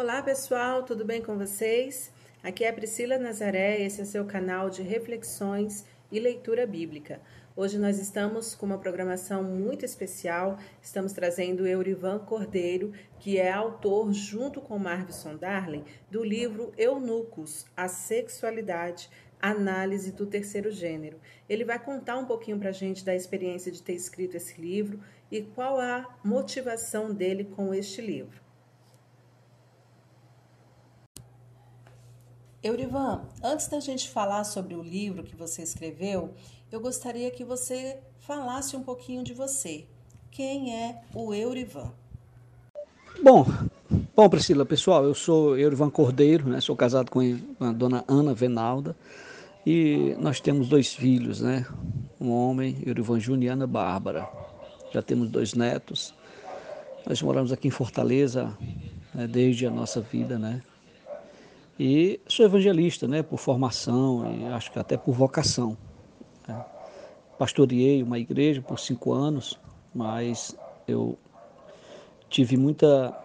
Olá pessoal, tudo bem com vocês? Aqui é a Priscila Nazaré, esse é seu canal de reflexões e leitura bíblica. Hoje nós estamos com uma programação muito especial. Estamos trazendo Eurivan Cordeiro, que é autor, junto com Marvison Darling, do livro Eunucos, a Sexualidade, Análise do Terceiro Gênero. Ele vai contar um pouquinho para a gente da experiência de ter escrito esse livro e qual a motivação dele com este livro. Eurivan, antes da gente falar sobre o livro que você escreveu, eu gostaria que você falasse um pouquinho de você. Quem é o Eurivan? Bom, bom Priscila, pessoal, eu sou Eurivan Cordeiro, né? Sou casado com a dona Ana Venalda e nós temos dois filhos, né? Um homem, Eurivan Júnior e Ana Bárbara. Já temos dois netos. Nós moramos aqui em Fortaleza né? desde a nossa vida, né? E sou evangelista, né, por formação e acho que até por vocação. Né. Pastoreei uma igreja por cinco anos, mas eu tive muita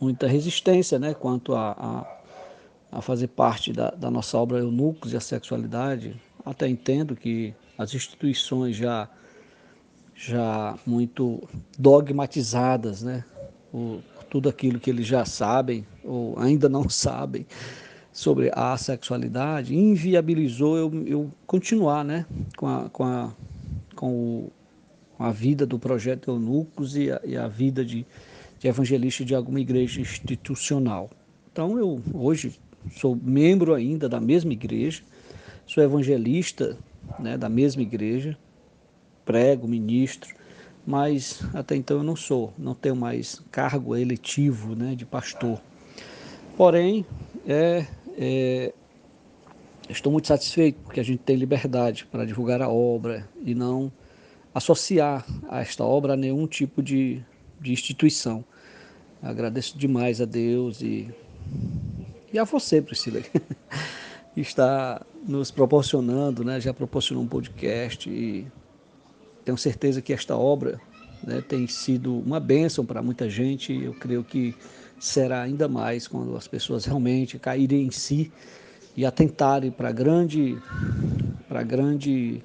muita resistência, né, quanto a, a, a fazer parte da, da, nossa obra Eunucos e a Sexualidade. Até entendo que as instituições já já muito dogmatizadas, né, o, tudo aquilo que eles já sabem ou ainda não sabem sobre a sexualidade, inviabilizou eu, eu continuar né, com, a, com, a, com, o, com a vida do projeto Eunucos e a, e a vida de, de evangelista de alguma igreja institucional. Então eu hoje sou membro ainda da mesma igreja, sou evangelista né, da mesma igreja, prego, ministro, mas até então eu não sou, não tenho mais cargo eletivo né, de pastor. Porém, é, é, estou muito satisfeito porque a gente tem liberdade para divulgar a obra e não associar a esta obra a nenhum tipo de, de instituição. Agradeço demais a Deus e, e a você, Priscila, que está nos proporcionando, né? já proporcionou um podcast e tenho certeza que esta obra né, tem sido uma bênção para muita gente. Eu creio que será ainda mais quando as pessoas realmente caírem em si e atentarem para a grande, para grande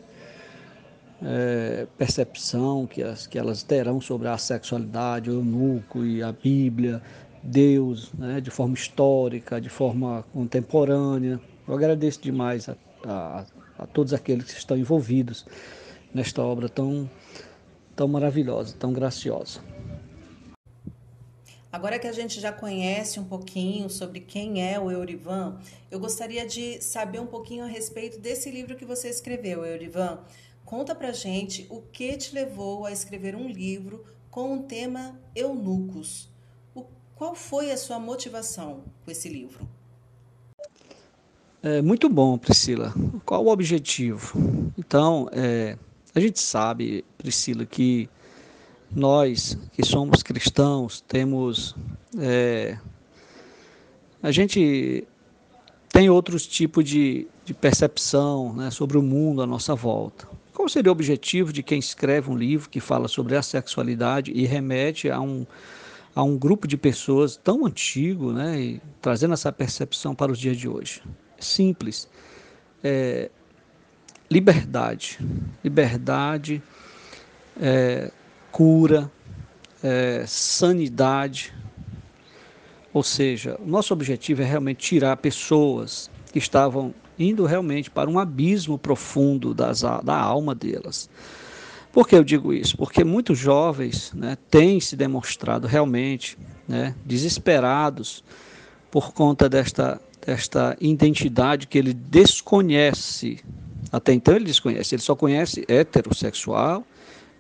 é, percepção que, as, que elas terão sobre a sexualidade, o eunuco e a Bíblia, Deus, né, de forma histórica, de forma contemporânea. Eu agradeço demais a, a, a todos aqueles que estão envolvidos nesta obra tão, tão maravilhosa, tão graciosa. Agora que a gente já conhece um pouquinho sobre quem é o Eurivan, eu gostaria de saber um pouquinho a respeito desse livro que você escreveu, Eurivan. Conta pra gente o que te levou a escrever um livro com o tema eunucos. O, qual foi a sua motivação com esse livro? É, muito bom, Priscila. Qual o objetivo? Então, é, a gente sabe, Priscila, que nós que somos cristãos temos. É, a gente tem outros tipos de, de percepção né, sobre o mundo à nossa volta. Qual seria o objetivo de quem escreve um livro que fala sobre a sexualidade e remete a um, a um grupo de pessoas tão antigo, né, e trazendo essa percepção para os dias de hoje? Simples. É, liberdade. Liberdade, é, cura, é, sanidade. Ou seja, o nosso objetivo é realmente tirar pessoas que estavam indo realmente para um abismo profundo das, da alma delas. Por que eu digo isso? Porque muitos jovens né, têm se demonstrado realmente né, desesperados por conta desta, desta identidade que ele desconhece até então ele desconhece, ele só conhece heterossexual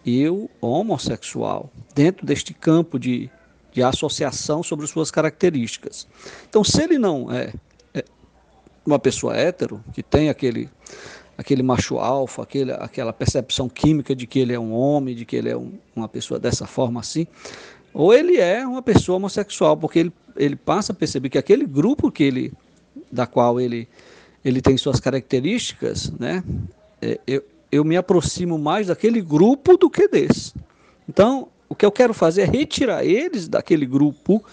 e o homossexual, dentro deste campo de, de associação sobre suas características. Então, se ele não é, é uma pessoa hétero, que tem aquele, aquele macho alfa, aquele, aquela percepção química de que ele é um homem, de que ele é um, uma pessoa dessa forma assim, ou ele é uma pessoa homossexual, porque ele, ele passa a perceber que aquele grupo que ele, da qual ele ele tem suas características, né? É, eu, eu me aproximo mais daquele grupo do que desse. Então, o que eu quero fazer é retirar eles daquele grupo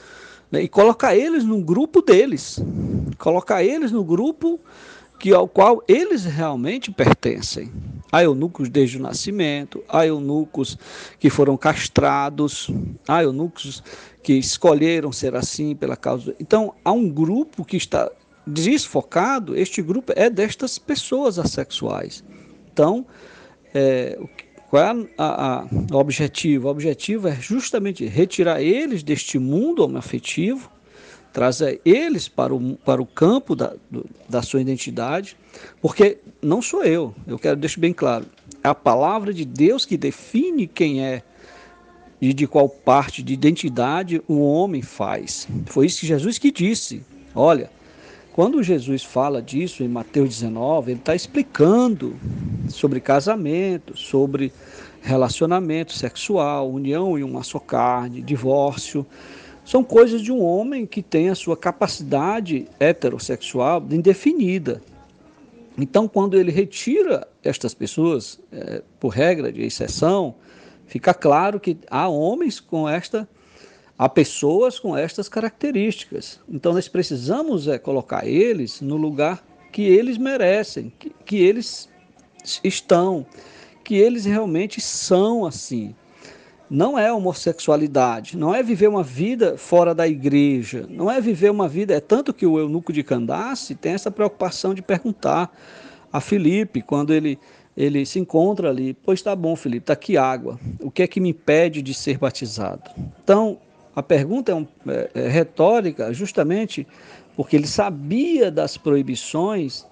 né, e colocar eles no grupo deles, colocar eles no grupo que ao qual eles realmente pertencem. Há eunucos desde o nascimento, há eunucos que foram castrados, há eunucos que escolheram ser assim pela causa. Então, há um grupo que está desfocado, este grupo é destas pessoas assexuais. Então, é, qual é a, o objetivo? O objetivo é justamente retirar eles deste mundo homoafetivo, trazer eles para o, para o campo da, do, da sua identidade, porque não sou eu, eu quero deixar bem claro, é a palavra de Deus que define quem é e de qual parte de identidade o homem faz. Foi isso que Jesus que disse. Olha, quando Jesus fala disso em Mateus 19, ele está explicando sobre casamento, sobre relacionamento sexual, união em uma só carne, divórcio. São coisas de um homem que tem a sua capacidade heterossexual indefinida. Então, quando ele retira estas pessoas, é, por regra de exceção, fica claro que há homens com esta Há pessoas com estas características. Então nós precisamos é, colocar eles no lugar que eles merecem, que, que eles estão, que eles realmente são assim. Não é homossexualidade, não é viver uma vida fora da igreja, não é viver uma vida. É tanto que o eunuco de Candace tem essa preocupação de perguntar a Filipe, quando ele, ele se encontra ali: Pois tá bom, Filipe, está aqui água, o que é que me impede de ser batizado? Então, a pergunta é, um, é, é retórica justamente porque ele sabia das proibições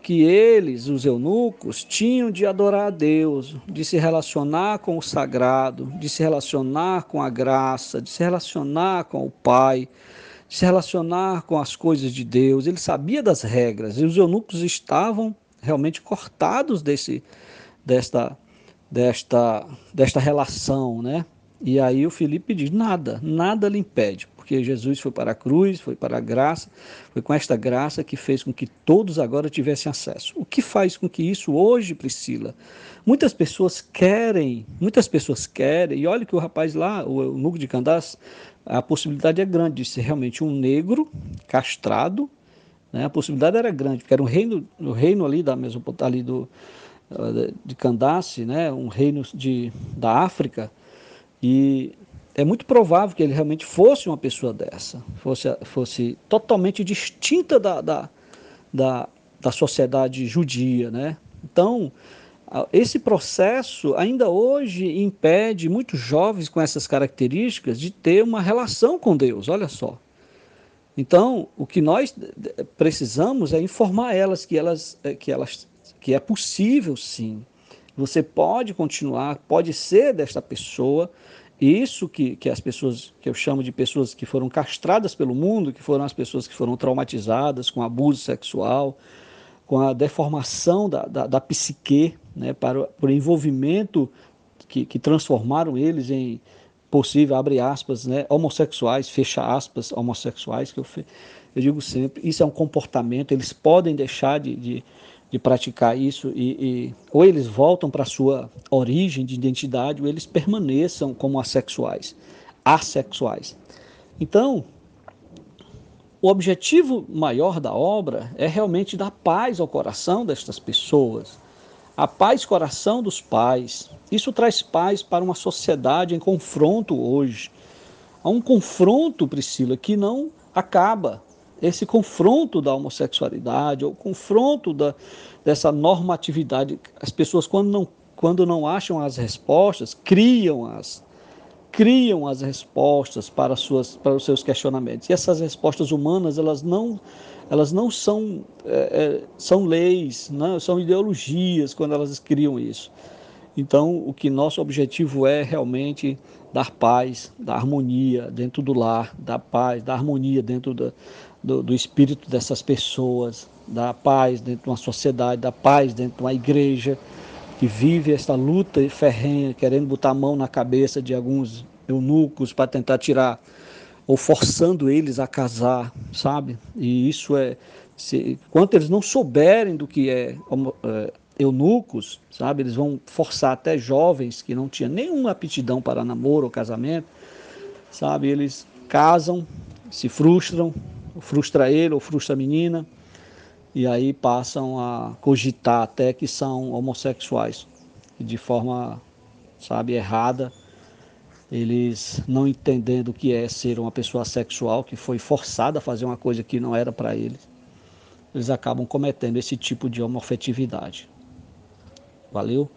que eles, os eunucos, tinham de adorar a Deus, de se relacionar com o sagrado, de se relacionar com a graça, de se relacionar com o Pai, de se relacionar com as coisas de Deus. Ele sabia das regras e os eunucos estavam realmente cortados desse, desta, desta, desta relação, né? E aí o Felipe diz: nada, nada lhe impede, porque Jesus foi para a cruz, foi para a graça, foi com esta graça que fez com que todos agora tivessem acesso. O que faz com que isso hoje, Priscila? Muitas pessoas querem, muitas pessoas querem, e olha que o rapaz lá, o Nuco de Candás, a possibilidade é grande de ser realmente um negro castrado, né? a possibilidade era grande, porque era um reino, o um reino ali da Mesopotámia, ali do, de Candace, né? um reino de, da África, e é muito provável que ele realmente fosse uma pessoa dessa, fosse, fosse totalmente distinta da, da, da, da sociedade judia. Né? Então, esse processo ainda hoje impede muitos jovens com essas características de ter uma relação com Deus, olha só. Então, o que nós precisamos é informar elas que elas que elas que é possível sim. Você pode continuar, pode ser desta pessoa, isso que, que as pessoas, que eu chamo de pessoas que foram castradas pelo mundo, que foram as pessoas que foram traumatizadas com abuso sexual, com a deformação da, da, da psique, né, para, por envolvimento que, que transformaram eles em possível, abre aspas, né, homossexuais, fecha aspas, homossexuais, que eu, eu digo sempre, isso é um comportamento, eles podem deixar de, de de praticar isso e, e ou eles voltam para sua origem de identidade ou eles permaneçam como assexuais, assexuais. Então, o objetivo maior da obra é realmente dar paz ao coração destas pessoas, a paz coração dos pais. Isso traz paz para uma sociedade em confronto hoje. Há um confronto, Priscila, que não acaba esse confronto da homossexualidade, o confronto da, dessa normatividade. As pessoas, quando não, quando não acham as respostas, criam as criam as respostas para, suas, para os seus questionamentos. E essas respostas humanas, elas não, elas não são, é, é, são leis, não, são ideologias quando elas criam isso. Então, o que nosso objetivo é realmente dar paz, dar harmonia dentro do lar, dar paz, dar harmonia dentro da, do, do espírito dessas pessoas, da paz dentro de uma sociedade, da paz dentro de uma igreja que vive esta luta ferrenha, querendo botar a mão na cabeça de alguns eunucos para tentar tirar ou forçando eles a casar, sabe? E isso é, se, enquanto eles não souberem do que é, é eunucos, sabe? Eles vão forçar até jovens que não tinham nenhuma aptidão para namoro ou casamento, sabe? Eles casam se frustram, frustra ele ou frustra a menina, e aí passam a cogitar até que são homossexuais, de forma, sabe, errada, eles não entendendo o que é ser uma pessoa sexual, que foi forçada a fazer uma coisa que não era para eles, eles acabam cometendo esse tipo de homofetividade. Valeu?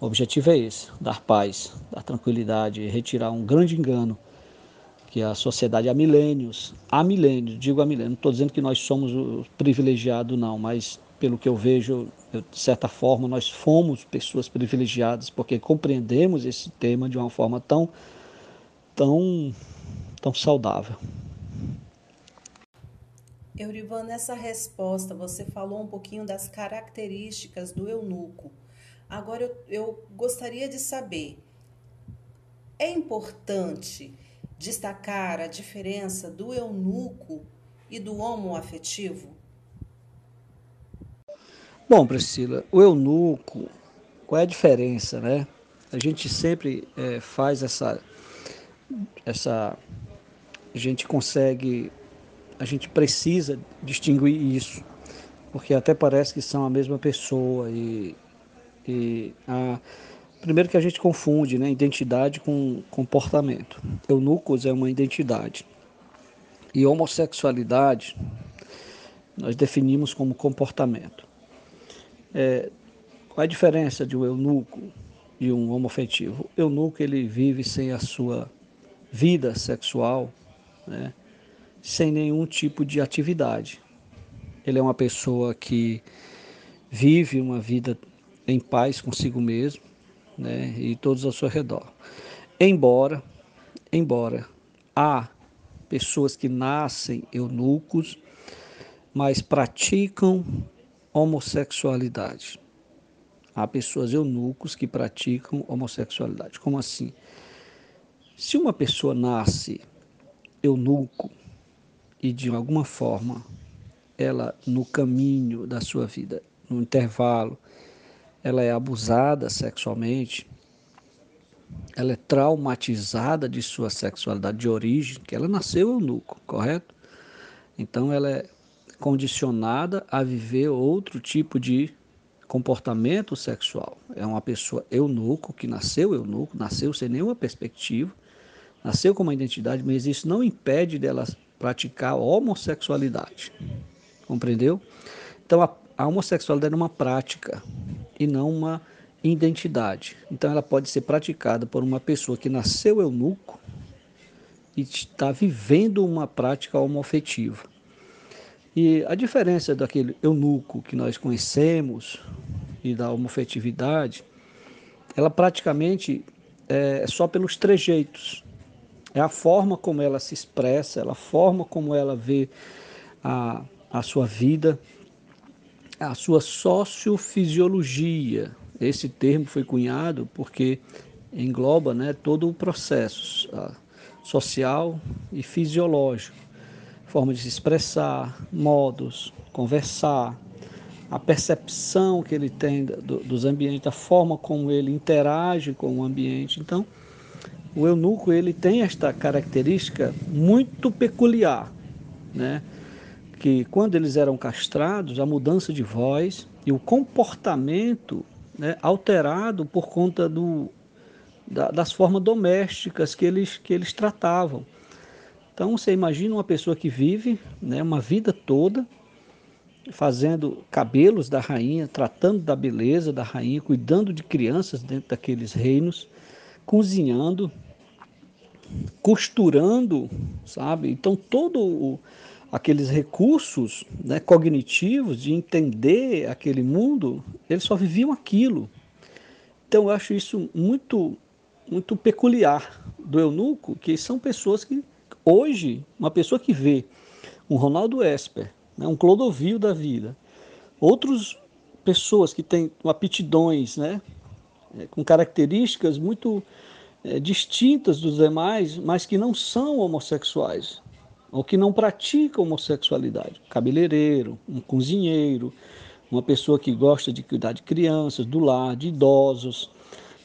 O objetivo é esse: dar paz, dar tranquilidade, retirar um grande engano que a sociedade há milênios, há milênios, digo há milênios, não estou dizendo que nós somos privilegiados, não, mas pelo que eu vejo, eu, de certa forma, nós fomos pessoas privilegiadas porque compreendemos esse tema de uma forma tão, tão, tão saudável. Eurivan, nessa resposta você falou um pouquinho das características do eunuco. Agora eu, eu gostaria de saber, é importante destacar a diferença do eunuco e do homoafetivo? Bom, Priscila, o eunuco, qual é a diferença, né? A gente sempre é, faz essa, essa, a gente consegue, a gente precisa distinguir isso, porque até parece que são a mesma pessoa e, e a, Primeiro que a gente confunde né, identidade com comportamento. Eunucos é uma identidade. E homossexualidade nós definimos como comportamento. É, qual a diferença de um eunuco e um homofetivo? O eunuco ele vive sem a sua vida sexual, né, sem nenhum tipo de atividade. Ele é uma pessoa que vive uma vida em paz consigo mesmo, né, e todos ao seu redor. Embora, embora há pessoas que nascem eunucos, mas praticam homossexualidade. Há pessoas eunucos que praticam homossexualidade. Como assim? Se uma pessoa nasce eunuco e de alguma forma ela no caminho da sua vida, no intervalo, ela é abusada sexualmente, ela é traumatizada de sua sexualidade de origem, que ela nasceu eunuco, correto? Então ela é condicionada a viver outro tipo de comportamento sexual. É uma pessoa eunuco, que nasceu eunuco, nasceu sem nenhuma perspectiva, nasceu com uma identidade, mas isso não impede dela praticar homossexualidade. Compreendeu? Então a, a homossexualidade é uma prática, e não uma identidade. Então ela pode ser praticada por uma pessoa que nasceu eunuco e está vivendo uma prática homoafetiva. E a diferença daquele eunuco que nós conhecemos e da homofetividade, ela praticamente é só pelos trejeitos. É a forma como ela se expressa, é a forma como ela vê a, a sua vida, a sua sociofisiologia. Esse termo foi cunhado porque engloba né, todo o processo social e fisiológico, forma de se expressar, modos, conversar, a percepção que ele tem do, dos ambientes, a forma como ele interage com o ambiente. Então, o eunuco ele tem esta característica muito peculiar, né? Que quando eles eram castrados, a mudança de voz e o comportamento né, alterado por conta do, da, das formas domésticas que eles, que eles tratavam. Então você imagina uma pessoa que vive né, uma vida toda fazendo cabelos da rainha, tratando da beleza da rainha, cuidando de crianças dentro daqueles reinos, cozinhando, costurando, sabe? Então todo o, aqueles recursos né, cognitivos de entender aquele mundo, eles só viviam aquilo. Então eu acho isso muito, muito peculiar do eunuco, que são pessoas que hoje, uma pessoa que vê um Ronaldo Esper, né, um Clodovil da vida, outras pessoas que têm aptidões, né, é, com características muito é, distintas dos demais, mas que não são homossexuais ou que não pratica homossexualidade. Cabeleireiro, um cozinheiro, uma pessoa que gosta de cuidar de crianças, do lar, de idosos.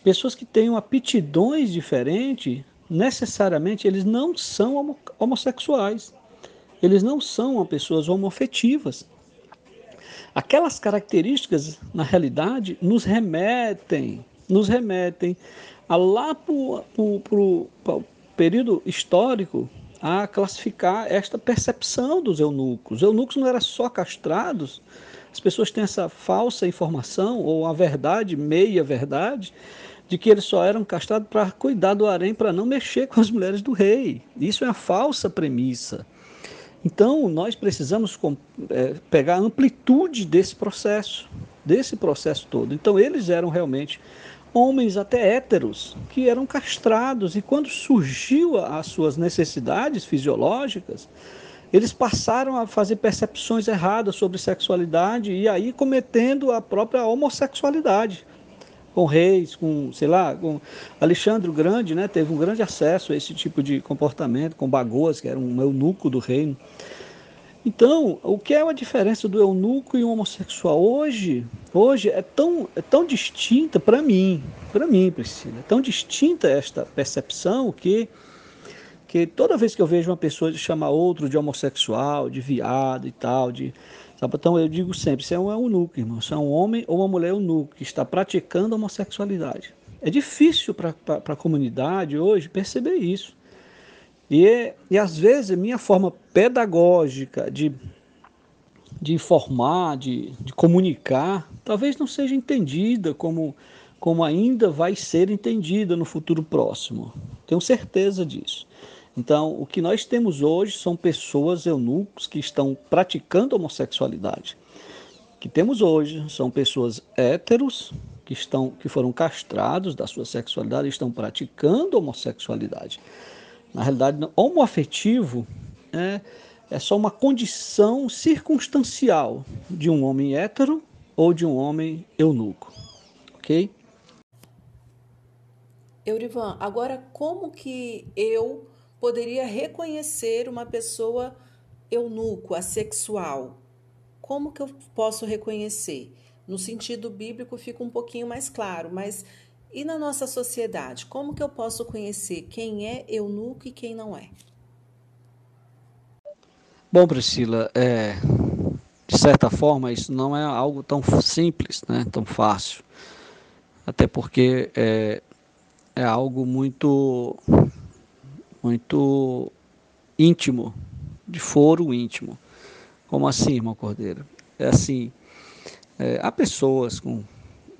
Pessoas que tenham aptidões diferentes necessariamente eles não são homossexuais. Eles não são pessoas homofetivas. Aquelas características, na realidade, nos remetem, nos remetem a lá para o período histórico a classificar esta percepção dos eunucos. Os eunucos não eram só castrados, as pessoas têm essa falsa informação, ou a verdade, meia verdade, de que eles só eram castrados para cuidar do harém, para não mexer com as mulheres do rei. Isso é uma falsa premissa. Então, nós precisamos é, pegar a amplitude desse processo, desse processo todo. Então, eles eram realmente homens até héteros, que eram castrados, e quando surgiu as suas necessidades fisiológicas, eles passaram a fazer percepções erradas sobre sexualidade e aí cometendo a própria homossexualidade com reis, com, sei lá, com Alexandre o Grande, né, teve um grande acesso a esse tipo de comportamento, com Bagoas, que era um eunuco do reino. Então, o que é a diferença do eunuco e um homossexual? Hoje, hoje é tão, é tão distinta para mim, para mim, Priscila, é tão distinta esta percepção que, que toda vez que eu vejo uma pessoa chamar outro de homossexual, de viado e tal, de então eu digo sempre, você é um eunuco, irmão, você é um homem ou uma mulher eunuco que está praticando homossexualidade. É difícil para a comunidade hoje perceber isso. E, e às vezes minha forma pedagógica de, de informar, de, de comunicar, talvez não seja entendida como, como ainda vai ser entendida no futuro próximo. Tenho certeza disso. Então, o que nós temos hoje são pessoas eunucos que estão praticando homossexualidade. O que temos hoje são pessoas héteros que estão que foram castrados da sua sexualidade e estão praticando homossexualidade. Na realidade, homoafetivo é, é só uma condição circunstancial de um homem hétero ou de um homem eunuco. Ok? Eurivan, agora como que eu poderia reconhecer uma pessoa eunuco, assexual. Como que eu posso reconhecer? No sentido bíblico fica um pouquinho mais claro, mas e na nossa sociedade? Como que eu posso conhecer quem é eunuco e quem não é? Bom, Priscila, é, de certa forma isso não é algo tão simples, né, tão fácil. Até porque é, é algo muito muito íntimo, de foro íntimo. Como assim, irmão Cordeiro? É assim, é, há pessoas com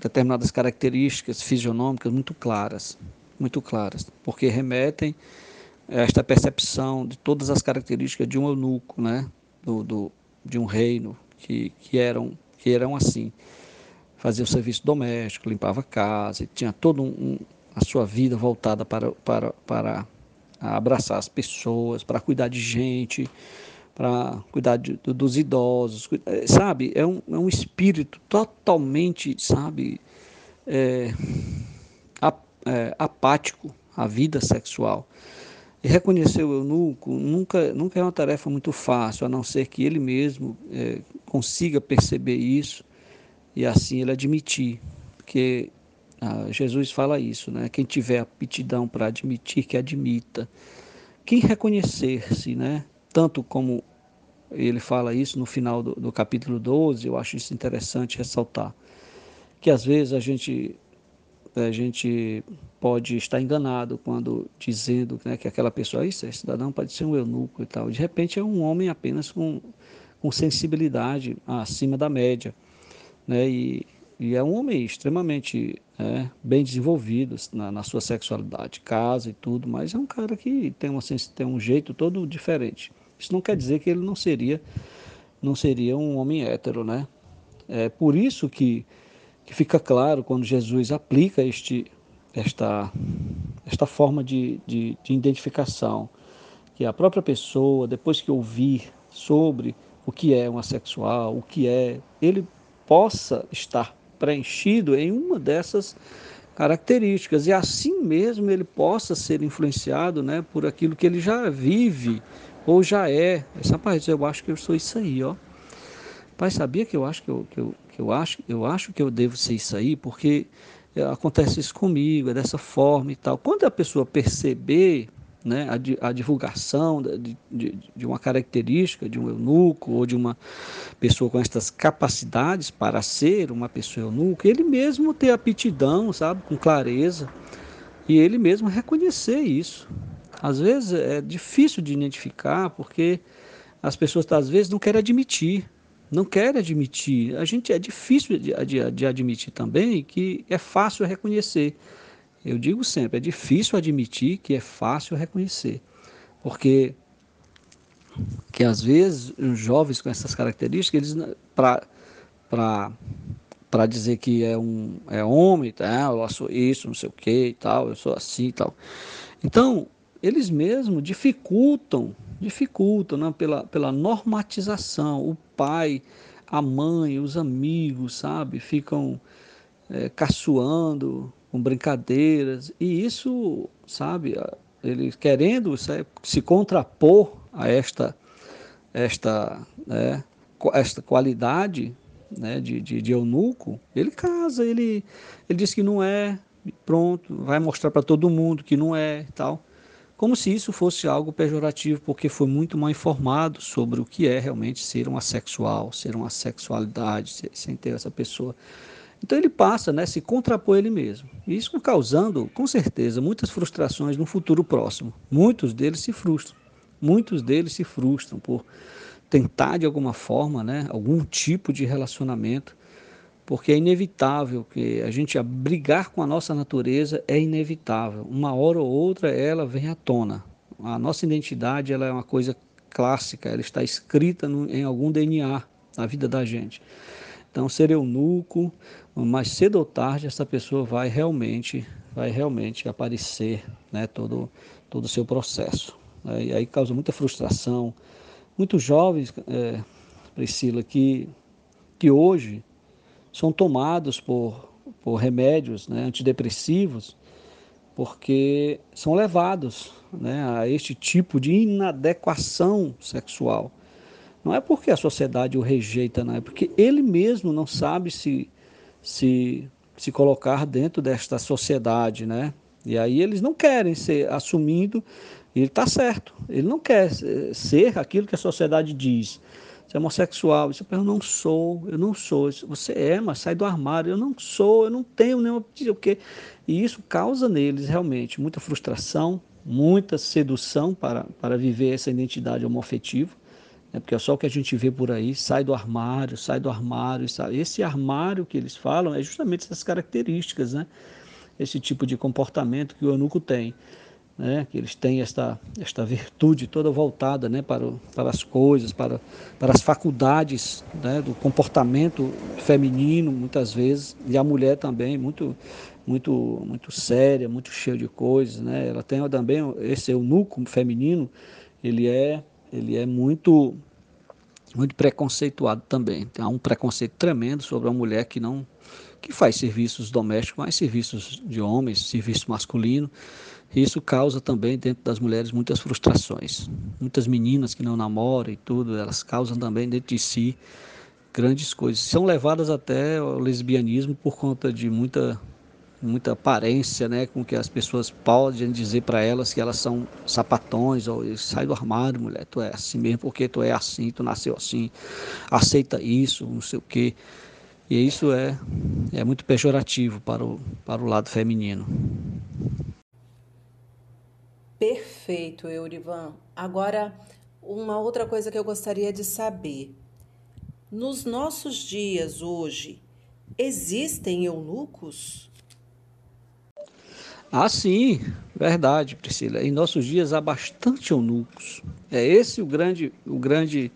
determinadas características fisionômicas muito claras, muito claras, porque remetem a esta percepção de todas as características de um eunuco, né? do, do de um reino, que, que, eram, que eram assim. Fazia o serviço doméstico, limpava a casa, tinha toda um, a sua vida voltada para, para, para abraçar as pessoas, para cuidar de gente, para cuidar de, dos idosos, eh, sabe? É um, é um espírito totalmente, sabe, é, é, apático à vida sexual. E reconhecer o eunuco nunca, nunca é uma tarefa muito fácil, a não ser que ele mesmo é, consiga perceber isso e assim ele admitir. Porque ah, Jesus fala isso, né? Quem tiver aptidão para admitir, que admita. Quem reconhecer-se, né? Tanto como ele fala isso no final do, do, capítulo 12, eu acho isso interessante ressaltar. Que às vezes a gente, a gente pode estar enganado quando dizendo né, que aquela pessoa, isso é cidadão, pode ser um eunuco e tal. De repente é um homem apenas com, com sensibilidade acima da média. Né? E, e é um homem extremamente é, bem desenvolvido na, na, sua sexualidade, casa e tudo, mas é um cara que tem, uma, tem um jeito todo diferente. Isso não quer dizer que ele não seria não seria um homem hétero, né? É por isso que, que fica claro quando Jesus aplica este, esta, esta forma de, de, de identificação, que a própria pessoa, depois que ouvir sobre o que é um assexual, o que é, ele possa estar preenchido em uma dessas características e assim mesmo ele possa ser influenciado né, por aquilo que ele já vive ou já é. Rapaz, eu acho que eu sou isso aí, ó. Pai, sabia que eu acho que eu, que eu, que eu acho, eu acho que eu devo ser isso aí, porque acontece isso comigo, é dessa forma e tal. Quando a pessoa perceber né, a, a divulgação de, de, de, uma característica de um eunuco ou de uma pessoa com estas capacidades para ser uma pessoa eunuco, ele mesmo ter aptidão, sabe, com clareza, e ele mesmo reconhecer isso. Às vezes é difícil de identificar porque as pessoas às vezes não querem admitir, não querem admitir. A gente é difícil de, de, de admitir também que é fácil reconhecer. Eu digo sempre, é difícil admitir que é fácil reconhecer, porque que às vezes os jovens com essas características, eles para para dizer que é um é homem, tá? eu sou isso, não sei o que e tal, eu sou assim e tal. Então, eles mesmos dificultam, dificultam né? pela, pela normatização. O pai, a mãe, os amigos, sabe, ficam é, caçoando, com brincadeiras, e isso, sabe, ele querendo se contrapor a esta, esta, né, esta qualidade né, de, de, de eunuco, ele casa, ele, ele diz que não é, pronto, vai mostrar para todo mundo que não é tal. Como se isso fosse algo pejorativo, porque foi muito mal informado sobre o que é realmente ser um assexual, ser uma sexualidade, sem ter essa pessoa então ele passa, né, se contrapor ele mesmo. Isso causando, com certeza, muitas frustrações no futuro próximo. Muitos deles se frustram. Muitos deles se frustram por tentar de alguma forma, né, algum tipo de relacionamento, porque é inevitável que a gente brigar com a nossa natureza é inevitável. Uma hora ou outra ela vem à tona. A nossa identidade ela é uma coisa clássica, ela está escrita no, em algum DNA na vida da gente. Então, ser eunuco, mais cedo ou tarde, essa pessoa vai realmente, vai realmente aparecer, né, todo, todo o seu processo. E aí causa muita frustração. Muitos jovens, é, Priscila, que, que hoje são tomados por, por remédios né, antidepressivos, porque são levados né, a este tipo de inadequação sexual. Não é porque a sociedade o rejeita, não é porque ele mesmo não sabe se, se, se colocar dentro desta sociedade, né? E aí eles não querem ser assumindo, e ele está certo, ele não quer ser aquilo que a sociedade diz. Você é homossexual, você eu não sou, eu não sou. Você é, mas sai do armário, eu não sou, eu não tenho nenhuma. O quê? E isso causa neles realmente muita frustração, muita sedução para, para viver essa identidade homoafetiva né? porque é só o que a gente vê por aí, sai do armário, sai do armário. Sai. Esse armário que eles falam é justamente essas características, né? esse tipo de comportamento que o eunuco tem. Né, que eles têm esta, esta virtude toda voltada né, para, o, para as coisas, para, para as faculdades né, do comportamento feminino, muitas vezes, e a mulher também, muito, muito, muito séria, muito cheia de coisas. Né, ela tem também, esse eunuco feminino, ele é ele é muito muito preconceituado também. Há um preconceito tremendo sobre a mulher que não que faz serviços domésticos, mas serviços de homens, serviço masculino. Isso causa também dentro das mulheres muitas frustrações. Muitas meninas que não namoram e tudo, elas causam também dentro de si grandes coisas. São levadas até ao lesbianismo por conta de muita muita aparência, né, com que as pessoas podem dizer para elas que elas são sapatões ou sai do armário, mulher, tu é assim mesmo porque tu é assim, tu nasceu assim, aceita isso, não sei o quê. E isso é é muito pejorativo para o para o lado feminino. Perfeito, Eurivan. Agora, uma outra coisa que eu gostaria de saber. Nos nossos dias hoje, existem eunucos? Ah, sim, verdade, Priscila. Em nossos dias há bastante eunucos. É esse o grande, o grande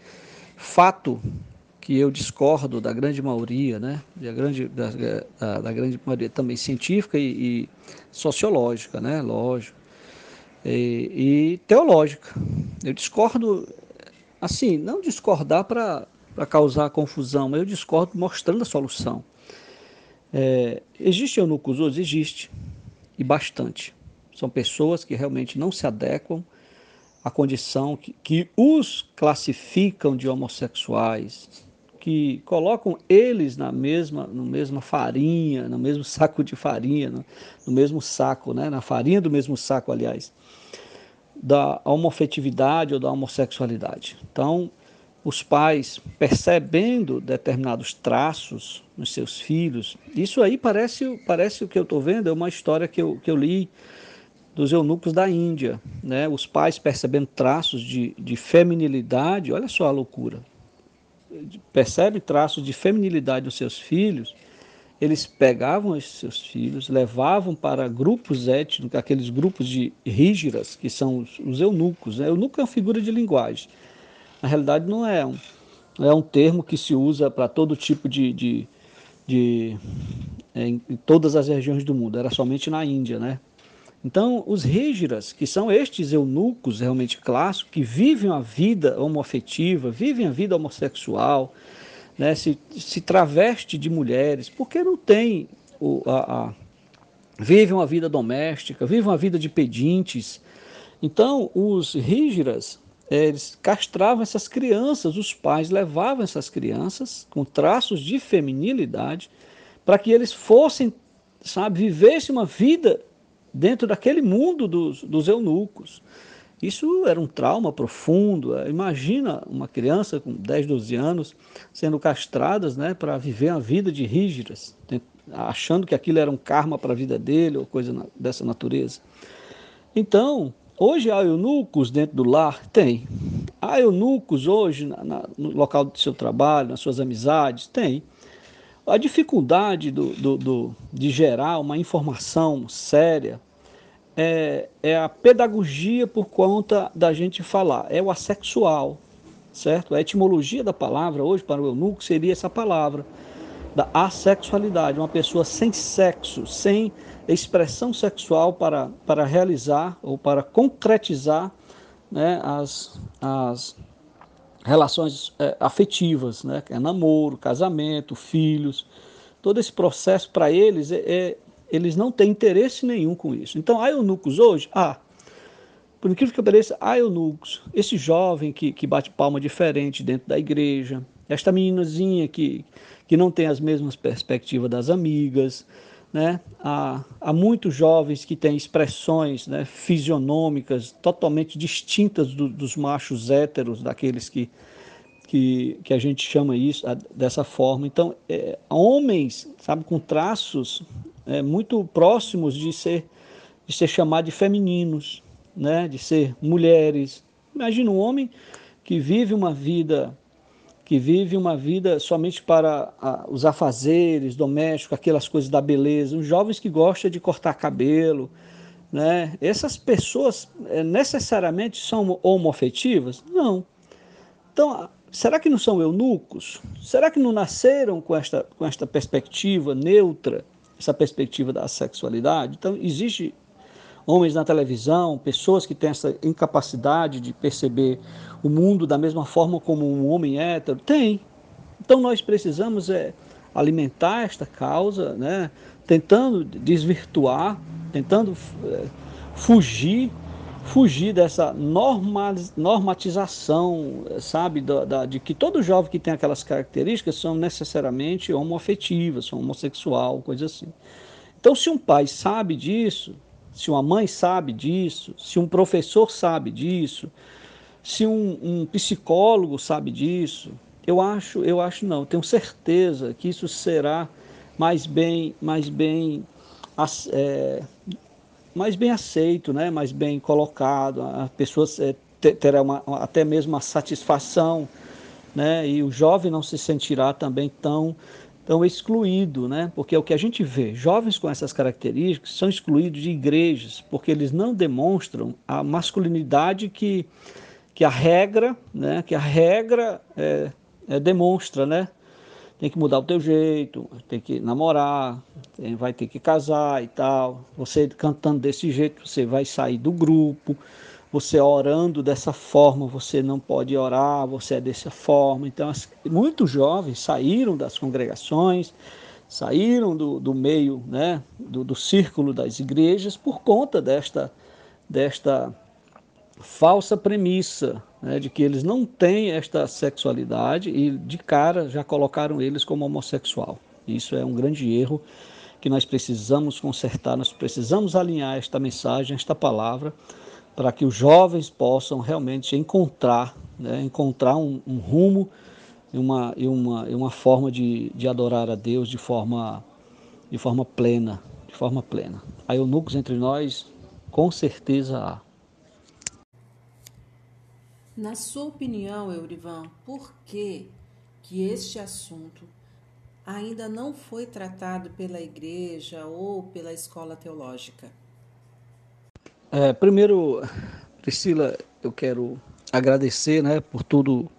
fato que eu discordo da grande maioria, né? Da grande, da, da, da grande maioria também científica e, e sociológica, né? Lógico. E, e, teológica. Eu discordo, assim, não discordar para causar confusão, mas eu discordo mostrando a solução. É, existe eunucos hoje? Existe e bastante. São pessoas que realmente não se adequam à condição que, que os classificam de homossexuais, que colocam eles na mesma, no mesma farinha, no mesmo saco de farinha, no, no mesmo saco, né, na farinha do mesmo saco, aliás, da homofetividade ou da homossexualidade. Então, os pais percebendo determinados traços nos seus filhos, isso aí parece, parece o que eu estou vendo, é uma história que eu, que eu li dos eunucos da Índia, né? os pais percebendo traços de, de feminilidade, olha só a loucura, percebe traços de feminilidade nos seus filhos, eles pegavam esses seus filhos, levavam para grupos étnicos, aqueles grupos de rígiras, que são os, os eunucos. Né? Eunuco é uma figura de linguagem. Na realidade, não é um, é um termo que se usa para todo tipo de. de, de é, em, todas as regiões do mundo, era somente na Índia, né? Então, os rígiras, que são estes eunucos realmente clássicos, que vivem a vida homoafetiva, vivem a vida homossexual, né, se, se traveste de mulheres, porque não tem o, a, a, vivem uma vida doméstica, vivem uma vida de pedintes. Então, os rígiras, eles castravam essas crianças, os pais levavam essas crianças com traços de feminilidade para que eles fossem, sabe, vivessem uma vida dentro daquele mundo dos, dos eunucos. Isso era um trauma profundo. Imagina uma criança com 10, 12 anos sendo castradas né, para viver uma vida de rígidas, achando que aquilo era um karma para a vida dele ou coisa dessa natureza. Então, hoje há eunucos dentro do lar? Tem. Há eunucos hoje na, na, no local do seu trabalho, nas suas amizades? Tem. A dificuldade do, do, do, de gerar uma informação séria é, é a pedagogia por conta da gente falar, é o assexual, certo? A etimologia da palavra hoje para o eunuco seria essa palavra, da assexualidade, uma pessoa sem sexo, sem expressão sexual para, para realizar ou para concretizar né, as, as relações é, afetivas, né, que é namoro, casamento, filhos. Todo esse processo para eles é, é, eles não têm interesse nenhum com isso. Então, há eunucos hoje? Ah, por incrível que pareça, há eunucos. Esse jovem que, que bate palma diferente dentro da igreja, esta meninazinha que, que não tem as mesmas perspectivas das amigas, né? Há, há muitos jovens que têm expressões né, fisionômicas totalmente distintas do, dos machos héteros, daqueles que, que, que a gente chama isso dessa forma. Então, é, homens, sabe, com traços é, muito próximos de ser, de ser chamado de femininos, né? de ser mulheres. Imagina um homem que vive uma vida que vive uma vida somente para a, os afazeres domésticos, aquelas coisas da beleza, os jovens que gostam de cortar cabelo, né? Essas pessoas é, necessariamente são homoafetivas? Não. Então, será que não são eunucos? Será que não nasceram com esta, com esta perspectiva neutra essa perspectiva da sexualidade. Então, existe homens na televisão, pessoas que têm essa incapacidade de perceber o mundo da mesma forma como um homem hétero? Tem. Então, nós precisamos é, alimentar esta causa, né, tentando desvirtuar, tentando é, fugir fugir dessa normatização, sabe, da, da, de que todo jovem que tem aquelas características são necessariamente homoafetivas, são homossexual, coisa assim. Então, se um pai sabe disso, se uma mãe sabe disso, se um professor sabe disso, se um, um psicólogo sabe disso, eu acho, eu acho não, tenho certeza que isso será mais bem, mais bem é, mais bem aceito, né? mais bem colocado, as pessoas é, terão uma, até mesmo uma satisfação, né? e o jovem não se sentirá também tão, tão excluído, né? porque é o que a gente vê, jovens com essas características são excluídos de igrejas, porque eles não demonstram a masculinidade que, que a regra, né? que a regra é, é, demonstra, né? Tem que mudar o teu jeito, tem que namorar, tem, vai ter que casar e tal. Você cantando desse jeito, você vai sair do grupo. Você orando dessa forma, você não pode orar, você é dessa forma. Então, as, muitos jovens saíram das congregações, saíram do, do meio, né, do, do círculo das igrejas por conta desta, desta falsa premissa né, de que eles não têm esta sexualidade e de cara já colocaram eles como homossexual. Isso é um grande erro que nós precisamos consertar, nós precisamos alinhar esta mensagem, esta palavra, para que os jovens possam realmente encontrar, né, encontrar um, um rumo e uma, e uma, e uma forma de, de adorar a Deus de forma, de forma plena, de forma plena. Há eunucos entre nós? Com certeza há. Na sua opinião, Eurivan, por que, que este assunto ainda não foi tratado pela igreja ou pela escola teológica? É, primeiro, Priscila, eu quero agradecer né, por todo,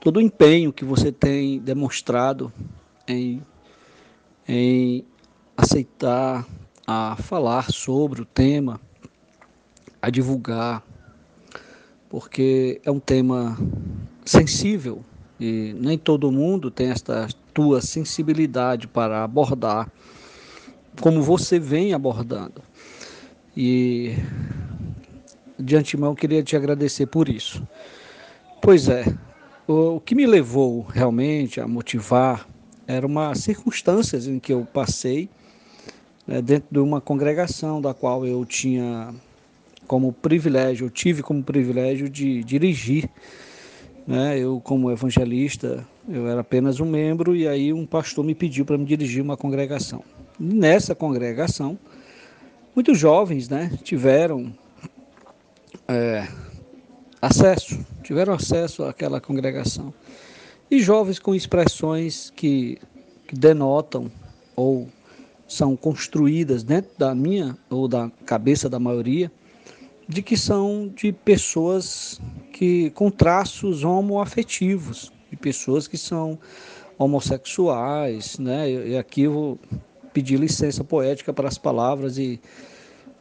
todo o empenho que você tem demonstrado em, em aceitar a falar sobre o tema, a divulgar porque é um tema sensível e nem todo mundo tem esta tua sensibilidade para abordar como você vem abordando. E de antemão queria te agradecer por isso. Pois é, o, que me levou realmente a motivar eram umas circunstâncias em que eu passei né, dentro de uma congregação da qual eu tinha como privilégio, eu tive como privilégio de dirigir. Né? Eu, como evangelista, eu era apenas um membro e aí um pastor me pediu para me dirigir uma congregação. Nessa congregação, muitos jovens né, tiveram é, acesso, tiveram acesso àquela congregação. E jovens com expressões que, que denotam ou são construídas dentro da minha ou da cabeça da maioria de que são de pessoas que com traços homoafetivos, de pessoas que são homossexuais, né? E aqui eu vou pedir licença poética para as palavras e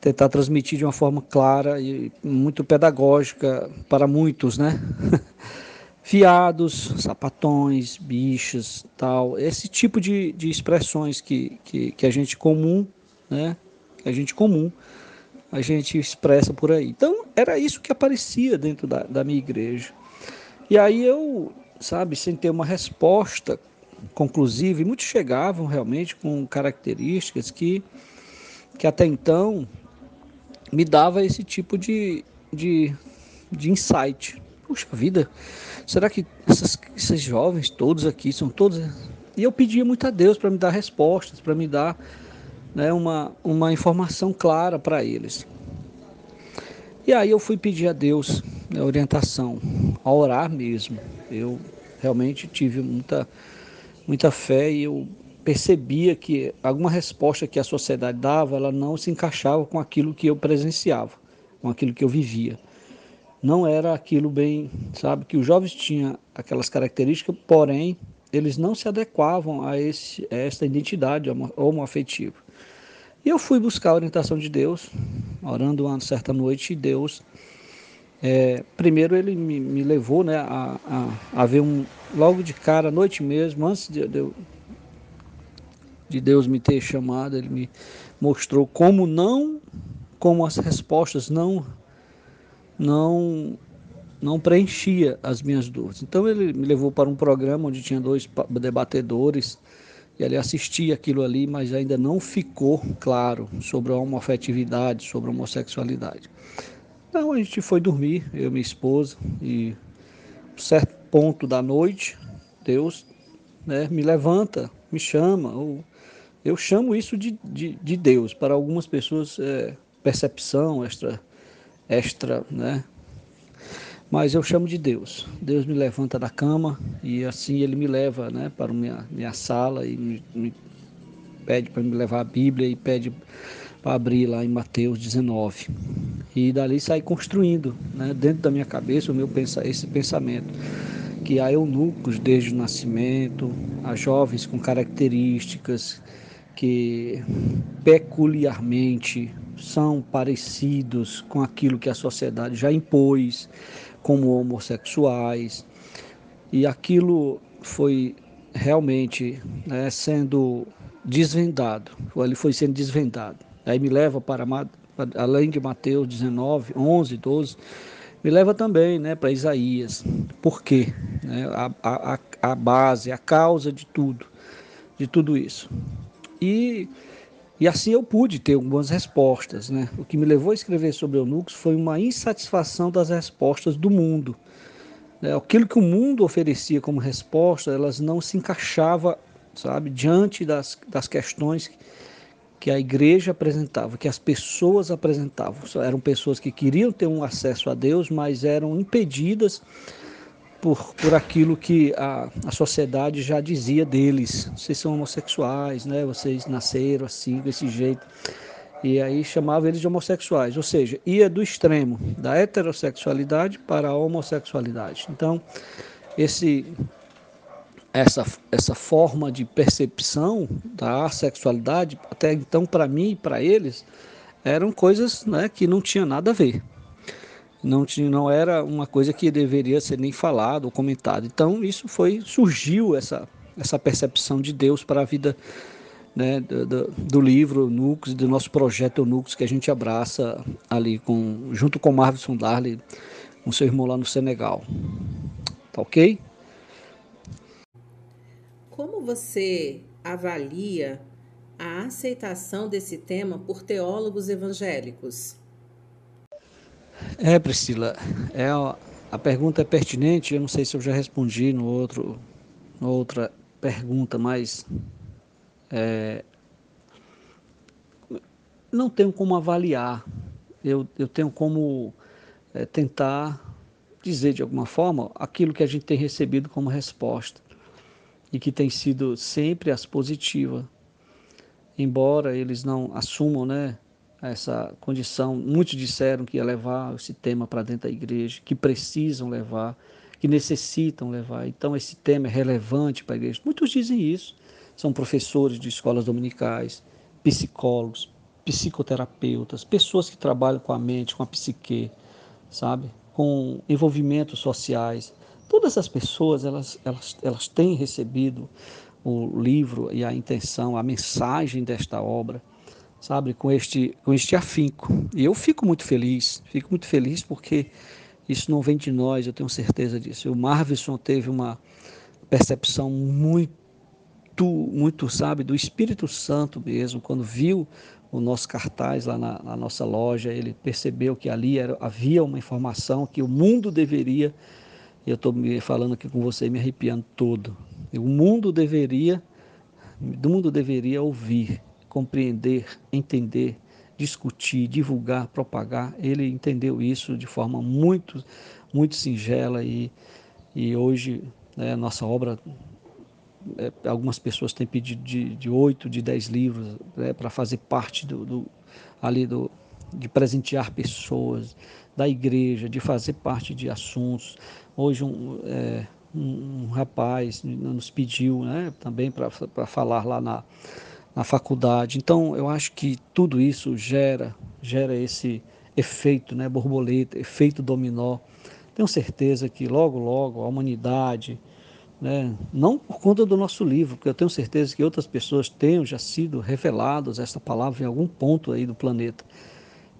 tentar transmitir de uma forma clara e muito pedagógica para muitos, né? Fiados, sapatões, bichas, tal, esse tipo de, de expressões que, que, que a gente comum, né? Que a gente comum a gente expressa por aí. Então, era isso que aparecia dentro da, da minha igreja. E aí eu, sabe, sem ter uma resposta conclusiva, e muitos chegavam realmente com características que, que até então me dava esse tipo de, de, de insight. Puxa vida, será que essas, esses jovens todos aqui são todos. E eu pedia muito a Deus para me dar respostas, para me dar né, uma, uma informação clara para eles. E aí eu fui pedir a Deus né, orientação, a orar mesmo. Eu realmente tive muita, muita fé e eu percebia que alguma resposta que a sociedade dava, ela não se encaixava com aquilo que eu presenciava, com aquilo que eu vivia. Não era aquilo bem, sabe, que os jovens tinham aquelas características, porém eles não se adequavam a, esse, a essa identidade homoafetiva. E eu fui buscar a orientação de Deus, orando uma certa noite, e Deus, é, primeiro ele me, me levou né, a, a, a, ver um, logo de cara, à noite mesmo, antes de, de, de Deus me ter chamado, ele me mostrou como não, como as respostas não, não não preenchia as minhas dúvidas. Então ele me levou para um programa onde tinha dois debatedores ele assistia aquilo ali, mas ainda não ficou claro sobre a homoafetividade, sobre a homossexualidade. Então a gente foi dormir, eu e minha esposa, e um certo ponto da noite, Deus né, me levanta, me chama, ou eu chamo isso de, de, de Deus. Para algumas pessoas é percepção extra, extra, né? Mas eu chamo de Deus. Deus me levanta da cama e assim ele me leva né, para minha, minha sala e me, me pede para me levar a Bíblia e pede para abrir lá em Mateus 19. E dali sai construindo né, dentro da minha cabeça o meu pensa, esse pensamento. Que há eunucos desde o nascimento, há jovens com características que peculiarmente são parecidos com aquilo que a sociedade já impôs como homossexuais. E aquilo foi realmente né, sendo desvendado, ele foi sendo desvendado. Aí me leva para, além de Mateus 19, 11, 12, me leva também né, para Isaías. Por quê? Né, a, a, a base, a causa de tudo, de tudo isso. E, e assim eu pude ter algumas respostas. Né? O que me levou a escrever sobre eunucos foi uma insatisfação das respostas do mundo. Né? Aquilo que o mundo oferecia como resposta, elas não se encaixavam, sabe, diante das, das questões que a igreja apresentava, que as pessoas apresentavam. Eram pessoas que queriam ter um acesso a Deus, mas eram impedidas por, por aquilo que a, a sociedade já dizia deles. Vocês são homossexuais, né? vocês nasceram assim, desse jeito. E aí chamava eles de homossexuais, ou seja, ia do extremo da heterossexualidade para a homossexualidade. Então, esse essa, essa forma de percepção da sexualidade, até então para mim e para eles, eram coisas né, que não tinha nada a ver. Não, tinha, não era uma coisa que deveria ser nem falado ou comentado. Então isso foi surgiu essa, essa percepção de Deus para a vida né, do, do, livro Núcleos, do nosso projeto Núcleos que a gente abraça ali com, junto com Marvin Darley, com seu irmão lá no Senegal. Tá ok? Como você avalia a aceitação desse tema por teólogos evangélicos? É, Priscila, é, a pergunta é pertinente, eu não sei se eu já respondi no outro, outra pergunta, mas é, não tenho como avaliar, eu, eu tenho como é, tentar dizer de alguma forma aquilo que a gente tem recebido como resposta e que tem sido sempre as positiva. Embora eles não assumam né, essa condição, muitos disseram que ia levar esse tema para dentro da igreja, que precisam levar, que necessitam levar. Então, esse tema é relevante para a igreja. Muitos dizem isso. São professores de escolas dominicais, psicólogos, psicoterapeutas, pessoas que trabalham com a mente, com a psique, sabe? Com envolvimentos sociais. Todas as pessoas, elas, elas, elas têm recebido o livro e a intenção, a mensagem desta obra, sabe, com este, com este afinco. E eu fico muito feliz, fico muito feliz porque isso não vem de nós, eu tenho certeza disso. O Marvison teve uma percepção muito, muito, sabe, do Espírito Santo mesmo, quando viu o nosso cartaz lá na, na nossa loja, ele percebeu que ali era, havia uma informação que o mundo deveria eu estou falando aqui com você me arrepiando todo. O mundo deveria, o mundo deveria ouvir, compreender, entender, discutir, divulgar, propagar. Ele entendeu isso de forma muito, muito singela e, e hoje né, nossa obra é, algumas pessoas têm pedido de, 8, de 10 livros né, para fazer parte do, do, ali do, de presentear pessoas da igreja, de fazer parte de assuntos. Hoje um, é, um, um rapaz nos pediu né, também para falar lá na, na faculdade. Então eu acho que tudo isso gera, gera esse efeito né, borboleta, efeito dominó. Tenho certeza que logo, logo a humanidade, né, não por conta do nosso livro, porque eu tenho certeza que outras pessoas tenham já sido reveladas esta palavra em algum ponto aí do planeta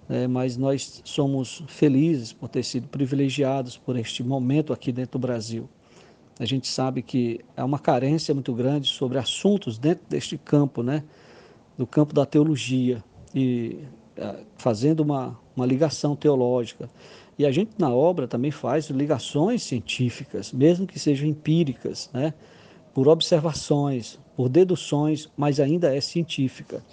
é, mas nós somos felizes por ter sido privilegiados por este momento aqui dentro do Brasil. A gente sabe que há uma carência muito grande sobre assuntos dentro deste campo, né? do campo da teologia, e é, fazendo uma, uma ligação teológica. E a gente na obra também faz ligações científicas, mesmo que sejam empíricas, né? por observações, por deduções, mas ainda é científica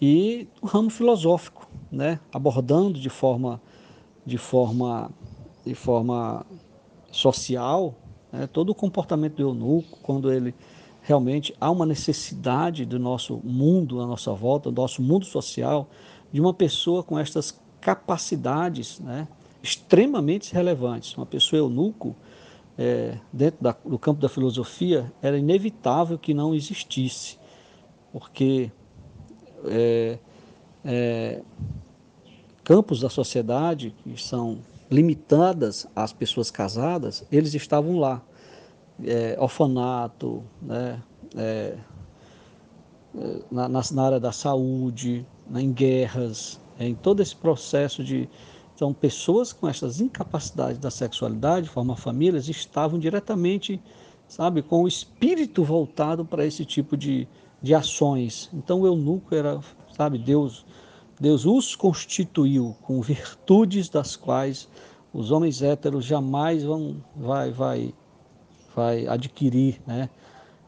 e o ramo filosófico, né, abordando de forma de forma de forma social né, todo o comportamento do eunuco quando ele realmente há uma necessidade do nosso mundo à nossa volta, do nosso mundo social, de uma pessoa com estas capacidades né, extremamente relevantes. Uma pessoa eunuco, é, dentro da, do campo da filosofia, era inevitável que não existisse, porque é, é, campos da sociedade que são limitadas às pessoas casadas, eles estavam lá. É, orfanato, né, é, é na, na, área da saúde, né, em guerras, em todo esse processo de, Então, pessoas com essas incapacidades da sexualidade, formar famílias, estavam diretamente, sabe, com o espírito voltado para esse tipo de, de ações. Então, o eunuco era, sabe, Deus, Deus os constituiu com virtudes das quais os homens héteros jamais vão, vai, vai, vai adquirir, né,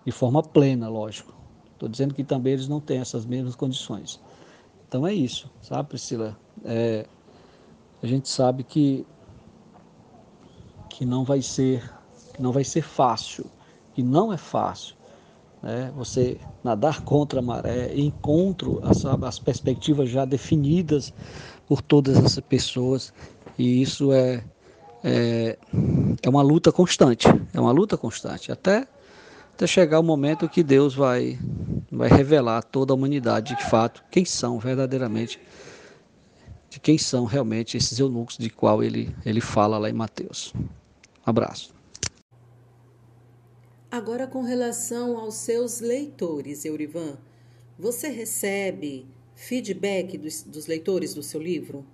de forma plena, lógico. Estou dizendo que também eles não têm essas mesmas condições. Então é isso, sabe, Priscila? É, a gente sabe que que não vai ser que não vai ser fácil, que não é fácil, né? Você nadar contra a maré, encontro as, as perspectivas já definidas por todas essas pessoas e isso é é, é uma luta constante, é uma luta constante até até chegar o momento que Deus vai vai revelar a toda a humanidade de fato quem são verdadeiramente de quem são realmente esses eunucos de qual ele, ele fala lá em Mateus. Um abraço. Agora, com relação aos seus leitores, Eurivan, você recebe feedback dos, dos leitores do seu livro?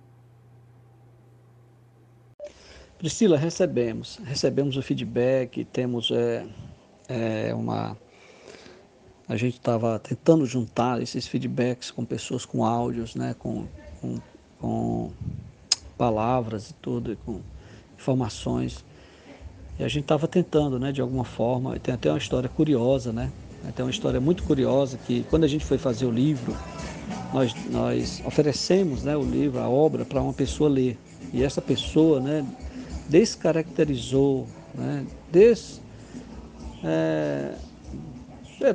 Priscila, recebemos. Recebemos o feedback, temos é, é, uma. A gente estava tentando juntar esses feedbacks com pessoas com áudios, né, com, com com palavras e tudo, e com informações. E a gente estava tentando, né, de alguma forma, tem até uma história curiosa, né? Tem uma história muito curiosa que quando a gente foi fazer o livro, nós, nós oferecemos né, o livro, a obra, para uma pessoa ler. E essa pessoa né, descaracterizou, né, des, é,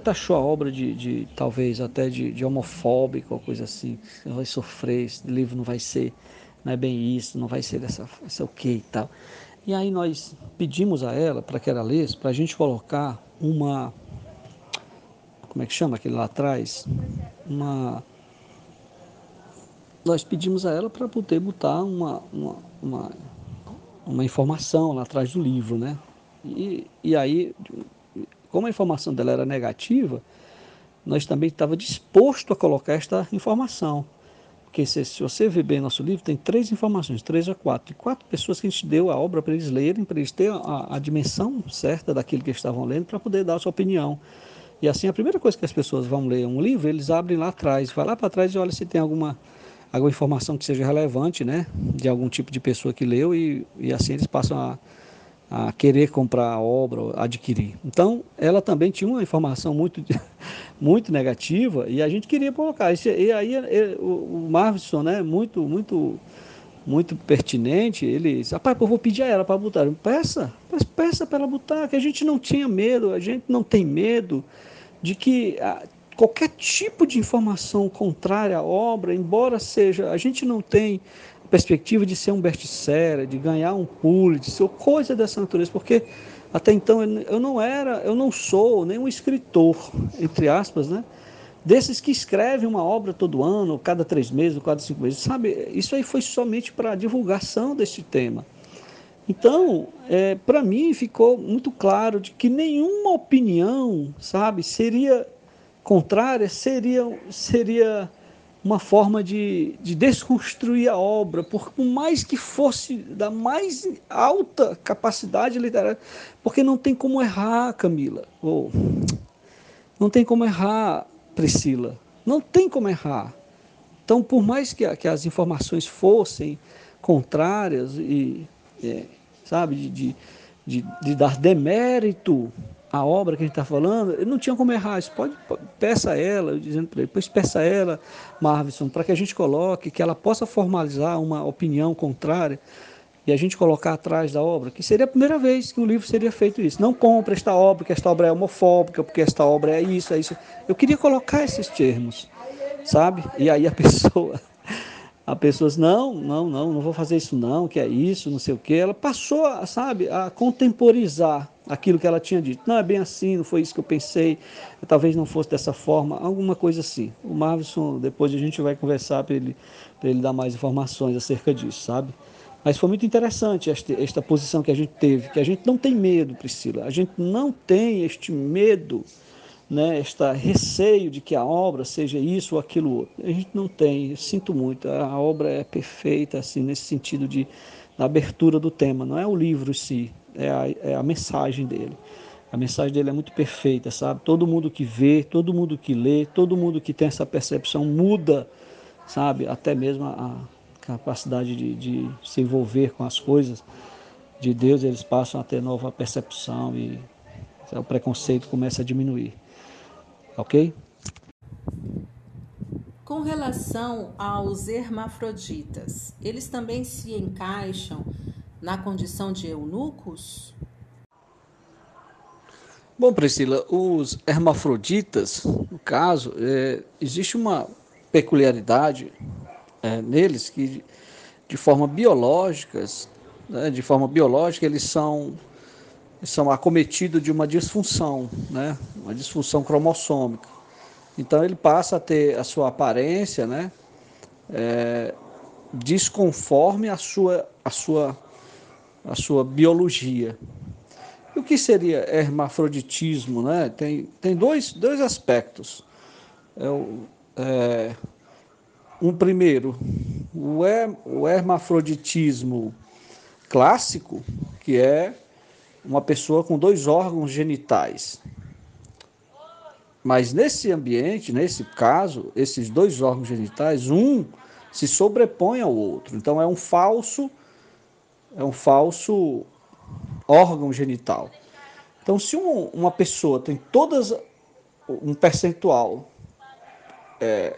taxou a obra de, de talvez até de, de homofóbico ou coisa assim. Você vai sofrer, esse livro não vai ser, não é bem isso, não vai ser dessa, essa o que e tal. E aí nós pedimos a ela, para que ela lesse, para a gente colocar uma, como é que chama aquele lá atrás? Uma, nós pedimos a ela para poder botar uma, uma, uma, uma informação lá atrás do livro, né? E, e aí como a informação dela era negativa, nós também estava disposto a colocar esta informação. Porque se, se, você ver bem nosso livro, tem três informações, três a quatro. E quatro pessoas que a gente deu a obra para eles lerem, para eles terem a, a, dimensão certa daquilo que eles estavam lendo, para poder dar a sua opinião. E assim, a primeira coisa que as pessoas vão ler um livro, eles abrem lá atrás, vai lá para trás e olha se tem alguma, alguma informação que seja relevante, né? De algum tipo de pessoa que leu, e, e assim eles passam a a querer comprar a obra, adquirir. Então, ela também tinha uma informação muito, muito negativa e a gente queria colocar. E aí o Marvison, né, muito, muito, muito pertinente, ele disse, rapaz, eu vou pedir a ela para botar. Peça, peça para ela botar, que a gente não tinha medo, a gente não tem medo de que qualquer tipo de informação contrária à obra, embora seja, a gente não tem perspectiva de ser um best-seller, de ganhar um Pulitzer, ou coisa dessa natureza, porque até então eu não era, eu não sou nenhum escritor, entre aspas, né? Desses que escrevem uma obra todo ano, cada três meses, cada cinco meses, sabe? Isso aí foi somente para a divulgação deste tema. Então, é, para mim ficou muito claro de que nenhuma opinião, sabe, seria contrária, seria, seria uma forma de, de desconstruir a obra, por mais que fosse da mais alta capacidade literária, porque não tem como errar, Camila, ou não tem como errar, Priscila, não tem como errar. Então, por mais que, que as informações fossem contrárias e, é, sabe, de, de, de dar demérito a obra que a gente está falando, ele não tinha como errar. Isso pode, peça a ela, dizendo para ele, depois peça a ela, Marvison, para que a gente coloque, que ela possa formalizar uma opinião contrária e a gente colocar atrás da obra, que seria a primeira vez que um livro seria feito isso. Não compre esta obra, porque esta obra é homofóbica, porque esta obra é isso, é isso. Eu queria colocar esses termos, sabe? E aí a pessoa a pessoa diz, não, não, não, não vou fazer isso não, que é isso, não sei o quê. Ela passou, sabe, a contemporizar aquilo que ela tinha dito. Não é bem assim, não foi isso que eu pensei, talvez não fosse dessa forma, alguma coisa assim. O Marvison, depois a gente vai conversar para ele, ele dar mais informações acerca disso, sabe? Mas foi muito interessante esta, esta posição que a gente teve, que a gente não tem medo, Priscila, a gente não tem este medo né, este receio de que a obra seja isso ou aquilo outro. A gente não tem, sinto muito, a obra é perfeita, assim, nesse sentido de abertura do tema, não é o livro em si, é a, é a mensagem dele. A mensagem dele é muito perfeita, sabe? Todo mundo que vê, todo mundo que lê, todo mundo que tem essa percepção muda, sabe? Até mesmo a capacidade de, de se envolver com as coisas de Deus, eles passam a ter nova percepção e o preconceito começa a diminuir. Ok? Com relação aos hermafroditas, eles também se encaixam na condição de eunucos? Bom, Priscila, os hermafroditas, no caso, é, existe uma peculiaridade é, neles que, de forma biológica, né, de forma biológica, eles são são acometidos de uma disfunção, né? uma disfunção cromossômica. Então ele passa a ter a sua aparência né? É, desconforme a sua, a, sua, a sua biologia. E o que seria hermafroditismo? Né? Tem, tem dois, dois aspectos. É o, é, um primeiro, o, her, o hermafroditismo clássico, que é uma pessoa com dois órgãos genitais. Mas nesse ambiente, nesse caso, esses dois órgãos genitais, um se sobrepõe ao outro. Então é um falso é um falso órgão genital. Então se um, uma pessoa tem todas um percentual é,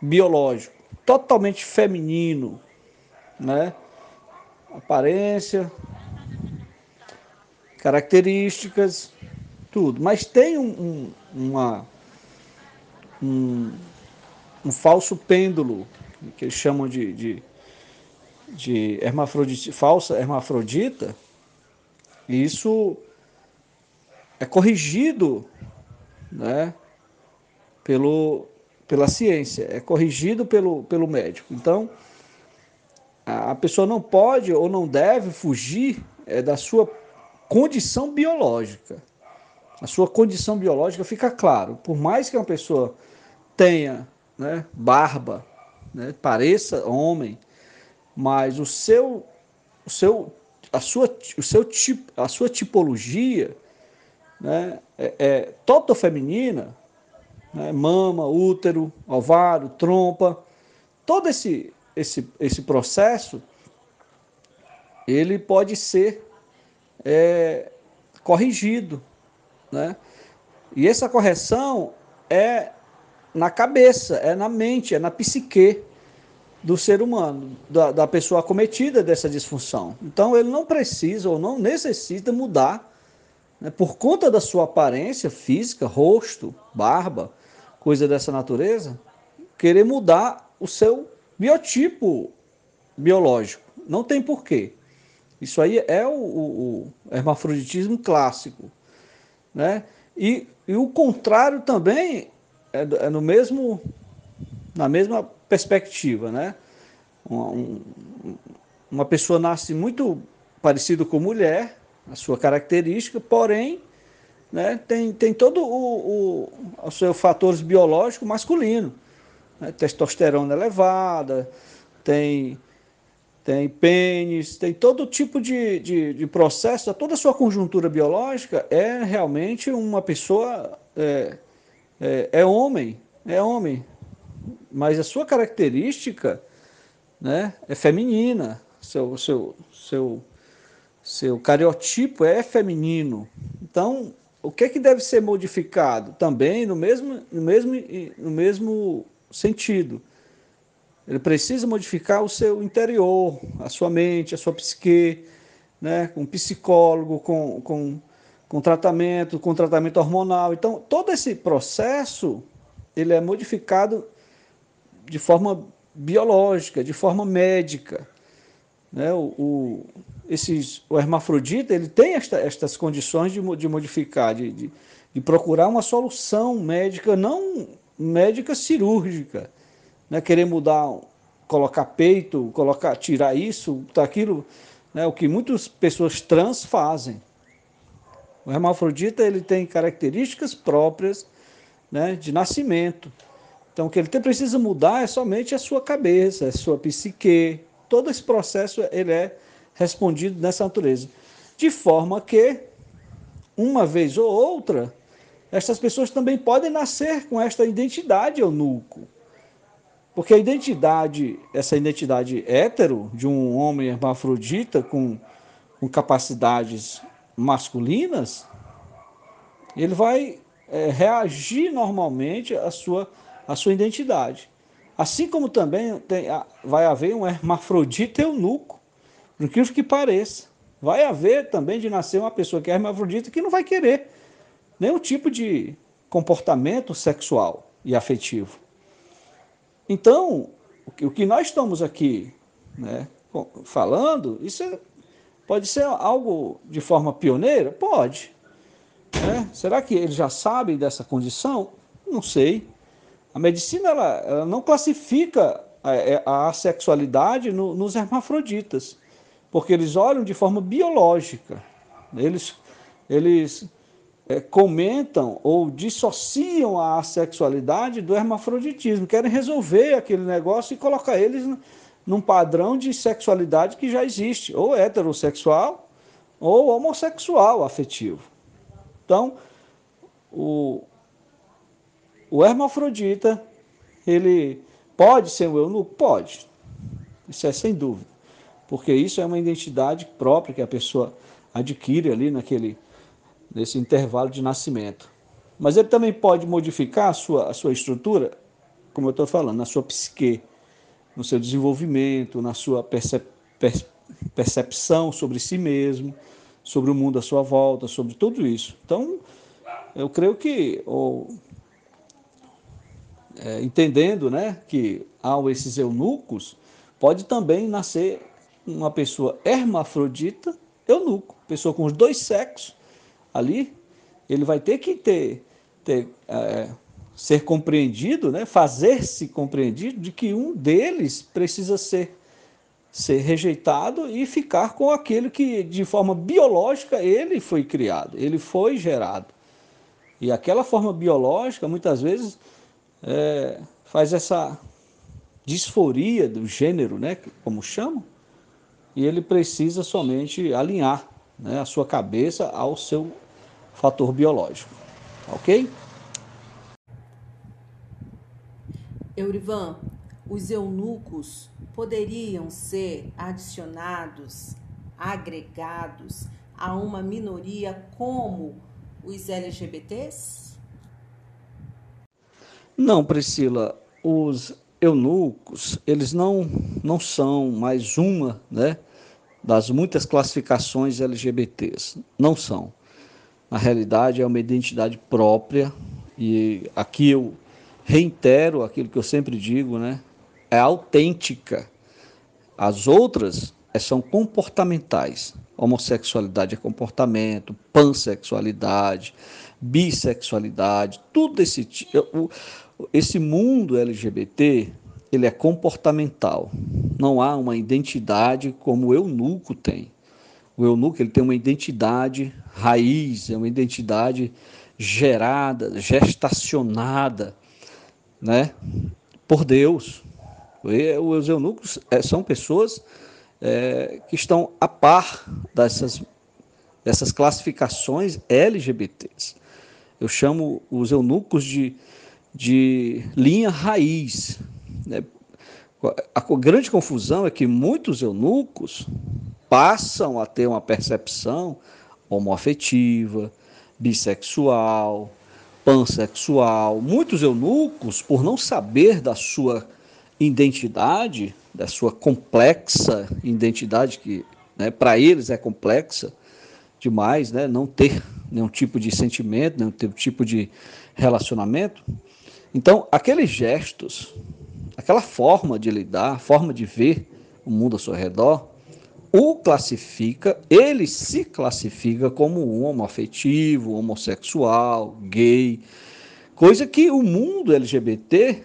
biológico totalmente feminino, né? Aparência, características, tudo. Mas tem um, um, uma, um, um, falso pêndulo, que eles chamam de, de, de hermafrodita, falsa hermafrodita, isso é corrigido né, pelo, pela ciência, é corrigido pelo, pelo médico. Então, a pessoa não pode ou não deve fugir é, da sua condição biológica. A sua condição biológica fica claro. Por mais que uma pessoa tenha né, barba, né, pareça homem, mas o seu, o seu, a sua, o seu tipo, a sua tipologia né, é, é toda feminina, né, mama, útero, ovário, trompa, todo esse, esse, esse processo, ele pode ser é, corrigido. Né? E essa correção é na cabeça, é na mente, é na psique do ser humano, da, da pessoa acometida dessa disfunção. Então ele não precisa ou não necessita mudar né, por conta da sua aparência física, rosto, barba, coisa dessa natureza, querer mudar o seu biotipo biológico. Não tem porquê. Isso aí é o, o, o hermafroditismo clássico. Né? E, e o contrário também é, é, no mesmo, na mesma perspectiva. Né? Uma, um, uma pessoa nasce muito parecido com mulher, a sua característica, porém né, tem, tem todo o, o, os seus fatores biológicos masculino. Né? Testosterona elevada, tem tem pênis, tem todo tipo de, de, de, processo, toda a sua conjuntura biológica é realmente uma pessoa, é, é, é, homem, é homem, mas a sua característica né, é feminina, seu, seu, seu, seu cariotipo é feminino. Então, o que, é que deve ser modificado? Também no mesmo, no mesmo, no mesmo sentido ele precisa modificar o seu interior, a sua mente, a sua psique, né? com psicólogo, com, com, com tratamento, com tratamento hormonal. Então, todo esse processo ele é modificado de forma biológica, de forma médica. Né? O, o, esses, o hermafrodita ele tem esta, estas condições de, de modificar, de, de, de procurar uma solução médica, não médica cirúrgica né, querer mudar, colocar peito, colocar, tirar isso, aquilo, né, o que muitas pessoas trans fazem. O hermafrodita ele tem características próprias né, de nascimento. Então, o que ele precisa mudar é somente a sua cabeça, a sua psique. Todo esse processo ele é respondido nessa natureza. De forma que, uma vez ou outra, estas pessoas também podem nascer com esta identidade eunuco. Porque a identidade, essa identidade hétero de um homem hermafrodita com, com capacidades masculinas, ele vai é, reagir normalmente à sua, à sua identidade. Assim como também tem, vai haver um hermafrodita eunuco, por incrível que pareça. Vai haver também de nascer uma pessoa que é hermafrodita que não vai querer nenhum tipo de comportamento sexual e afetivo. Então, o que nós estamos aqui né, falando, isso é, pode ser algo de forma pioneira? Pode. Né? Será que eles já sabem dessa condição? Não sei. A medicina ela, ela não classifica a, é, a sexualidade no, nos hermafroditas, porque eles olham de forma biológica. Eles, eles é, comentam ou dissociam a sexualidade do hermafroditismo, querem resolver aquele negócio e colocar eles num padrão de sexualidade que já existe, ou heterossexual ou homossexual afetivo. Então, o, o hermafrodita, ele pode ser um eunuco? Pode. Isso é sem dúvida. Porque isso é uma identidade própria que a pessoa adquire ali naquele nesse intervalo de nascimento. Mas ele também pode modificar a sua, a sua estrutura, como eu estou falando, na sua psique, no seu desenvolvimento, na sua percep, per, percepção sobre si mesmo, sobre o mundo à sua volta, sobre tudo isso. Então, eu creio que, ou, é, entendendo né, que ao esses eunucos, pode também nascer uma pessoa hermafrodita, eunuco, pessoa com os dois sexos, ali, ele vai ter que ter, ter é, ser compreendido, né? fazer-se compreendido de que um deles precisa ser, ser rejeitado e ficar com aquele que, de forma biológica, ele foi criado, ele foi gerado. E aquela forma biológica, muitas vezes, é, faz essa disforia do gênero, né? como chamam, e ele precisa somente alinhar né, a sua cabeça ao seu fator biológico. Ok? Eurivan, os eunucos poderiam ser adicionados, agregados a uma minoria como os LGBTs? Não, Priscila. Os eunucos, eles não, não são mais uma né, das muitas classificações LGBTs. Não são. Na realidade, é uma identidade própria e aqui eu reitero aquilo que eu sempre digo, né? É autêntica. As outras é, são comportamentais. Homossexualidade é comportamento, pansexualidade, bissexualidade, tudo esse esse mundo LGBT, ele é comportamental. Não há uma identidade como o eunuco tem. O eunuco ele tem uma identidade raiz, é uma identidade gerada, gestacionada, né, por Deus. Os eunucos é, são pessoas é, que estão a par dessas, dessas classificações LGBTs. Eu chamo os eunucos de, de linha raiz. Né? A grande confusão é que muitos eunucos passam a ter uma percepção homoafetiva, bissexual, pansexual. Muitos eunucos, por não saber da sua identidade, da sua complexa identidade, que né, para eles é complexa demais, né, não ter nenhum tipo de sentimento, nenhum tipo de relacionamento. Então, aqueles gestos, aquela forma de lidar, forma de ver o mundo ao seu redor, o classifica, ele se classifica como um homoafetivo, homossexual, gay, coisa que o mundo LGBT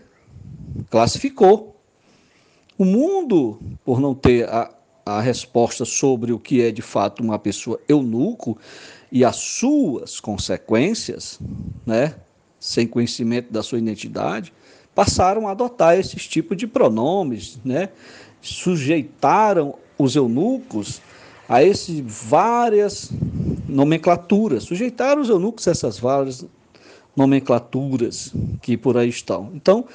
classificou. O mundo, por não ter a, a resposta sobre o que é de fato uma pessoa eunuco e as suas consequências, né? Sem conhecimento da sua identidade, passaram a adotar esses tipos de pronomes, né? sujeitaram os eunucos a essas várias nomenclaturas, sujeitaram os eunucos a essas várias nomenclaturas que por aí estão. Então,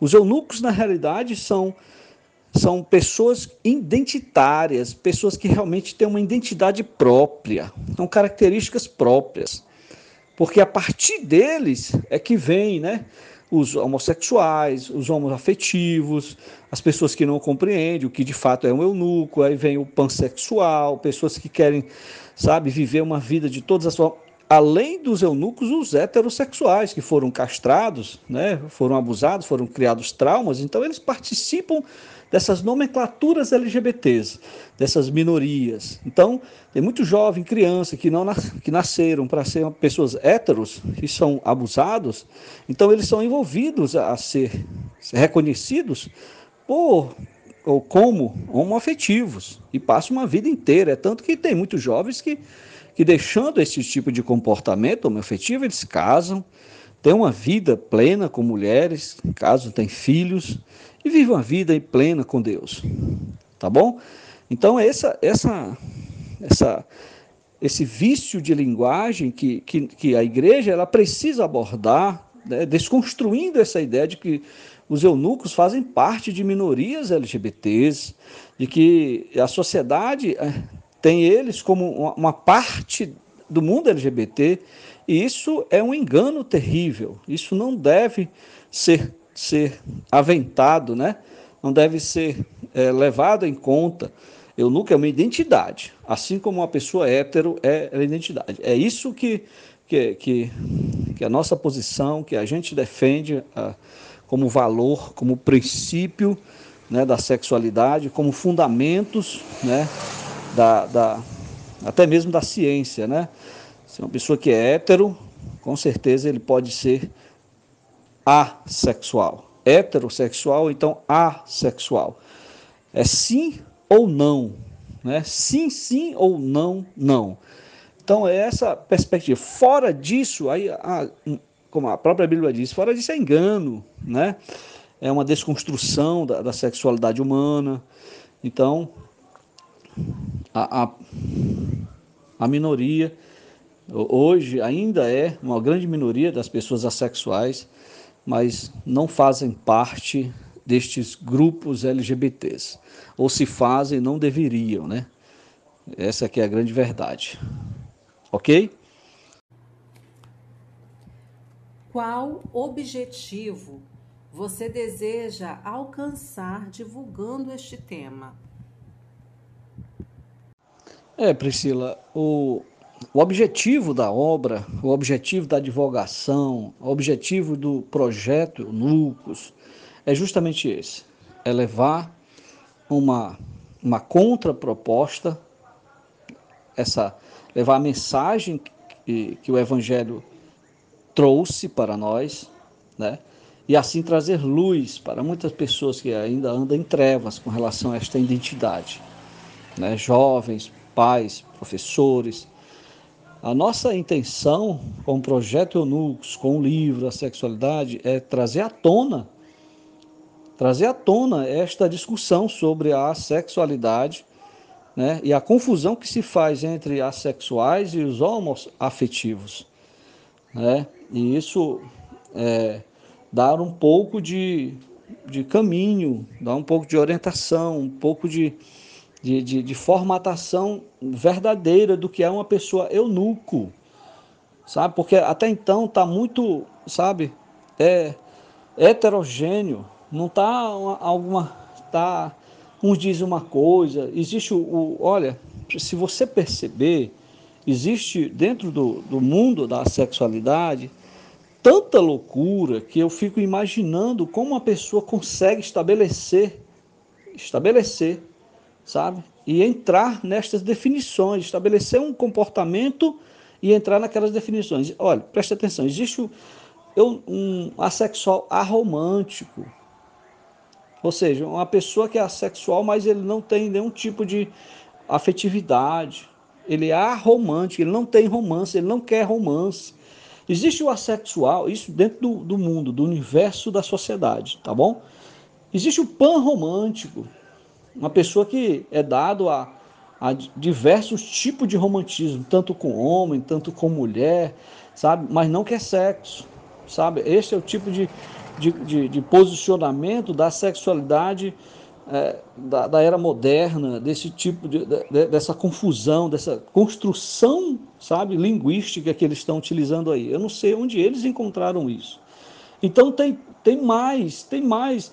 os eunucos, na realidade, são, são pessoas identitárias, pessoas que realmente têm uma identidade própria, são características próprias. Porque a partir deles é que vem, né? os homossexuais, os homoafetivos, as pessoas que não compreendem o que de fato é um eunuco, aí vem o pansexual, pessoas que querem, sabe, viver uma vida de todas as formas. Além dos eunucos, os heterossexuais que foram castrados, né, foram abusados, foram criados traumas, então eles participam dessas nomenclaturas LGBTs, dessas minorias. Então, tem muito jovem, criança, que, não, que nasceram para ser pessoas héteros, que são abusados, então eles são envolvidos a ser, reconhecidos por ou como homoafetivos e passam uma vida inteira. É tanto que tem muitos jovens que, que deixando esse tipo de comportamento homoafetivo, eles casam, têm uma vida plena com mulheres, caso têm filhos, e vive uma vida plena com Deus. Tá bom? Então, essa, essa, essa, esse vício de linguagem que, que, que a igreja ela precisa abordar, né, desconstruindo essa ideia de que os eunucos fazem parte de minorias LGBTs, de que a sociedade eh, tem eles como uma parte do mundo LGBT, e isso é um engano terrível. Isso não deve ser ser aventado, né? não deve ser é, levado em conta. Eunuco é uma identidade, assim como uma pessoa hétero é a identidade. É isso que, que, que, que a nossa posição, que a gente defende a, como valor, como princípio né, da sexualidade, como fundamentos né, da, da, até mesmo da ciência. Né? Se uma pessoa que é hétero, com certeza ele pode ser assexual. Heterossexual, então assexual. É sim ou não. Né? Sim, sim ou não, não. Então é essa perspectiva. Fora disso, aí, a, como a própria Bíblia diz, fora disso é engano, né? É uma desconstrução da, da sexualidade humana. Então, a, a, a minoria, hoje ainda é uma grande minoria das pessoas assexuais, mas não fazem parte destes grupos LGBTs. Ou se fazem, não deveriam, né? Essa aqui é a grande verdade. Ok? Qual objetivo você deseja alcançar divulgando este tema? É, Priscila, o, o objetivo da obra, o objetivo da divulgação, o objetivo do projeto Lucas é justamente esse: é levar uma, uma contraproposta, essa, levar a mensagem que, que o Evangelho trouxe para nós, né? e assim trazer luz para muitas pessoas que ainda andam em trevas com relação a esta identidade. Né? Jovens, pais, professores, a nossa intenção com o projeto Eunucos, com o livro A Sexualidade, é trazer à tona, trazer à tona esta discussão sobre a sexualidade né, e a confusão que se faz entre assexuais e os homoafetivos. Né? E isso é, dar um pouco de, de caminho, dar um pouco de orientação, um pouco de, de, de, de formatação verdadeira do que é uma pessoa eunuco, sabe? Porque até então está muito, sabe, é heterogêneo, não está alguma, tá, uns dizem uma coisa, existe o, o, olha, se você perceber, existe dentro do, do mundo da sexualidade tanta loucura que eu fico imaginando como uma pessoa consegue estabelecer, estabelecer sabe? E entrar nestas definições, estabelecer um comportamento e entrar naquelas definições. Olha, preste atenção, existe um assexual aromântico, ou seja, uma pessoa que é assexual, mas ele não tem nenhum tipo de afetividade, ele é aromântico, ele não tem romance, ele não quer romance. Existe o assexual, isso dentro do, do mundo, do universo da sociedade, tá bom? Existe o pan-romântico, uma pessoa que é dado a, a diversos tipos de romantismo, tanto com homem, tanto com mulher, sabe? Mas não quer sexo, sabe? Esse é o tipo de, de, de, de posicionamento da sexualidade é, da, da, era moderna, desse tipo de, de, dessa confusão, dessa construção, sabe, linguística que eles estão utilizando aí. Eu não sei onde eles encontraram isso. Então tem, tem mais, tem mais.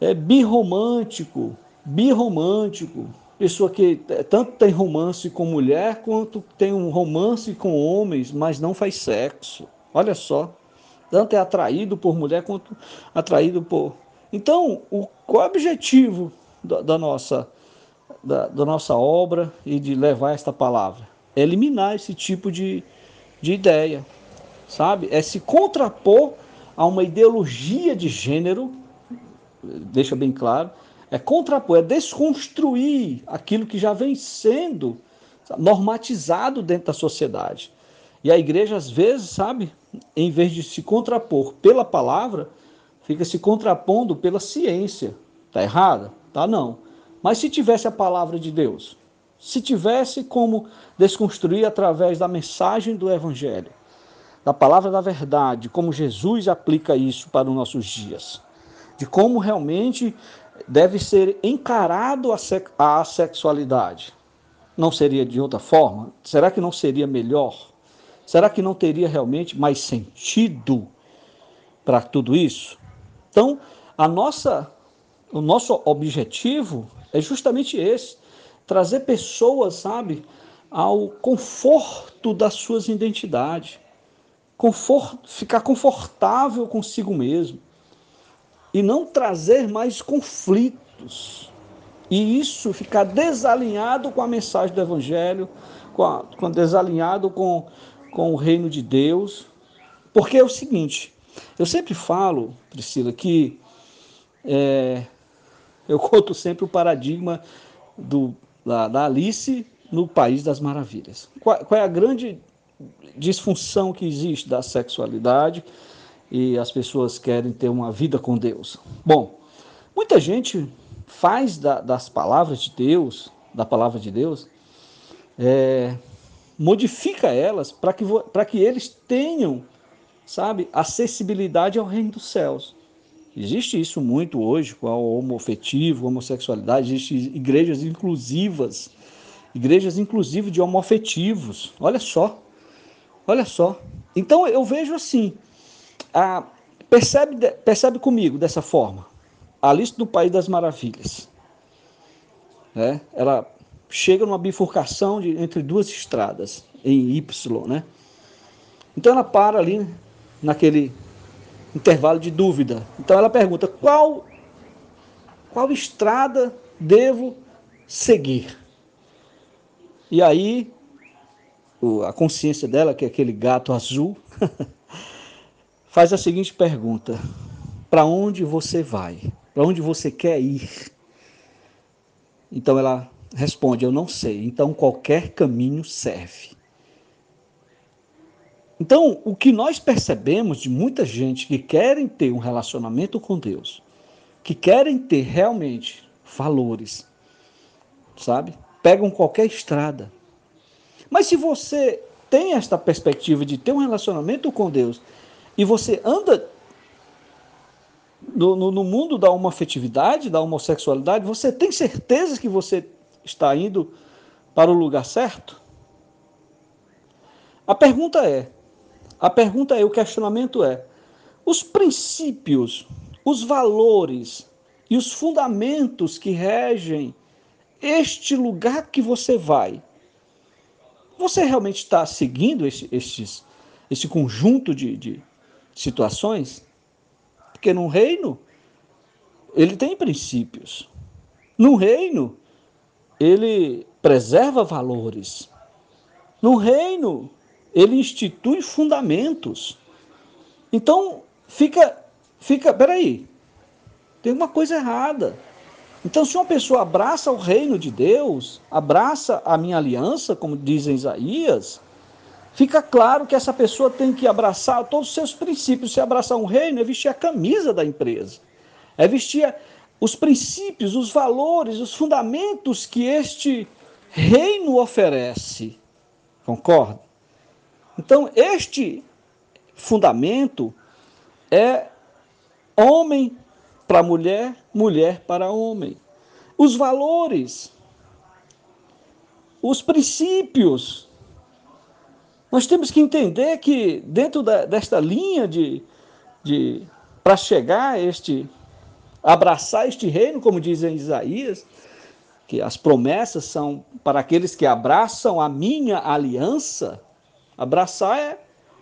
É birromântico, birromântico, pessoa que tanto tem romance com mulher quanto tem um romance com homens, mas não faz sexo. Olha só. Tanto é atraído por mulher quanto atraído por então, o, qual é o objetivo da, da nossa, da, da, nossa obra e de levar esta palavra? É eliminar esse tipo de, de ideia, sabe? É se contrapor a uma ideologia de gênero, deixa bem claro, é contrapor, é desconstruir aquilo que já vem sendo normatizado dentro da sociedade. E a igreja, às vezes, sabe, em vez de se contrapor pela palavra, fica se contrapondo pela ciência. Está errada? Tá não. Mas se tivesse a palavra de Deus, se tivesse como desconstruir através da mensagem do Evangelho, da palavra da verdade, como Jesus aplica isso para os nossos dias, de como realmente deve ser encarado a, sexualidade, não seria de outra forma? Será que não seria melhor? Será que não teria realmente mais sentido para tudo isso? Então, a nossa, o nosso objetivo é justamente esse: trazer pessoas, sabe, ao conforto das suas identidades, conforto, ficar confortável consigo mesmo e não trazer mais conflitos. E isso ficar desalinhado com a mensagem do Evangelho, com, a, com desalinhado com, com o reino de Deus. Porque é o seguinte, eu sempre falo, Priscila, que é, eu conto sempre o paradigma do, da, da, Alice no País das Maravilhas. Qual, qual é a grande disfunção que existe da sexualidade e as pessoas querem ter uma vida com Deus? Bom, muita gente faz da, das palavras de Deus, da palavra de Deus, é, modifica elas para que, que eles tenham sabe, acessibilidade ao reino dos céus. Existe isso muito hoje com o homofetivo, homossexualidade, existem igrejas inclusivas, igrejas inclusivas de homofetivos. Olha só, olha só. Então eu vejo assim, a, percebe, percebe comigo dessa forma. Alice no País das Maravilhas. Né? Ela chega numa bifurcação de, entre duas estradas, em Y, né? Então ela para ali naquele intervalo de dúvida. Então ela pergunta: qual, qual estrada devo seguir? E aí a consciência dela, que é aquele gato azul, faz a seguinte pergunta: para onde você vai? Para onde você quer ir? Então ela responde: Eu não sei. Então qualquer caminho serve. Então, o que nós percebemos de muita gente que querem ter um relacionamento com Deus, que querem ter realmente valores, sabe? Pegam qualquer estrada. Mas se você tem esta perspectiva de ter um relacionamento com Deus e você anda no, no, no mundo da homofetividade, da homossexualidade, você tem certeza que você está indo para o lugar certo? A pergunta é: a pergunta é, o questionamento é: os princípios, os valores e os fundamentos que regem este lugar que você vai, você realmente está seguindo esse, esses, esse conjunto de, de situações? Porque num reino, ele tem princípios. No reino, ele preserva valores. No reino, ele institui fundamentos. Então, fica, fica, peraí, tem uma coisa errada. Então, se uma pessoa abraça o reino de Deus, abraça a minha aliança, como diz em Isaías, fica claro que essa pessoa tem que abraçar todos os seus princípios. Se abraçar um reino, é vestir a camisa da empresa, é vestir os princípios, os valores, os fundamentos que este reino oferece. Concorda? Então, este fundamento é homem para mulher, mulher para homem. Os valores, os princípios. Nós temos que entender que dentro da, desta linha de, de para chegar a este abraçar este reino, como diz em Isaías, que as promessas são para aqueles que abraçam a minha aliança. Abraçar é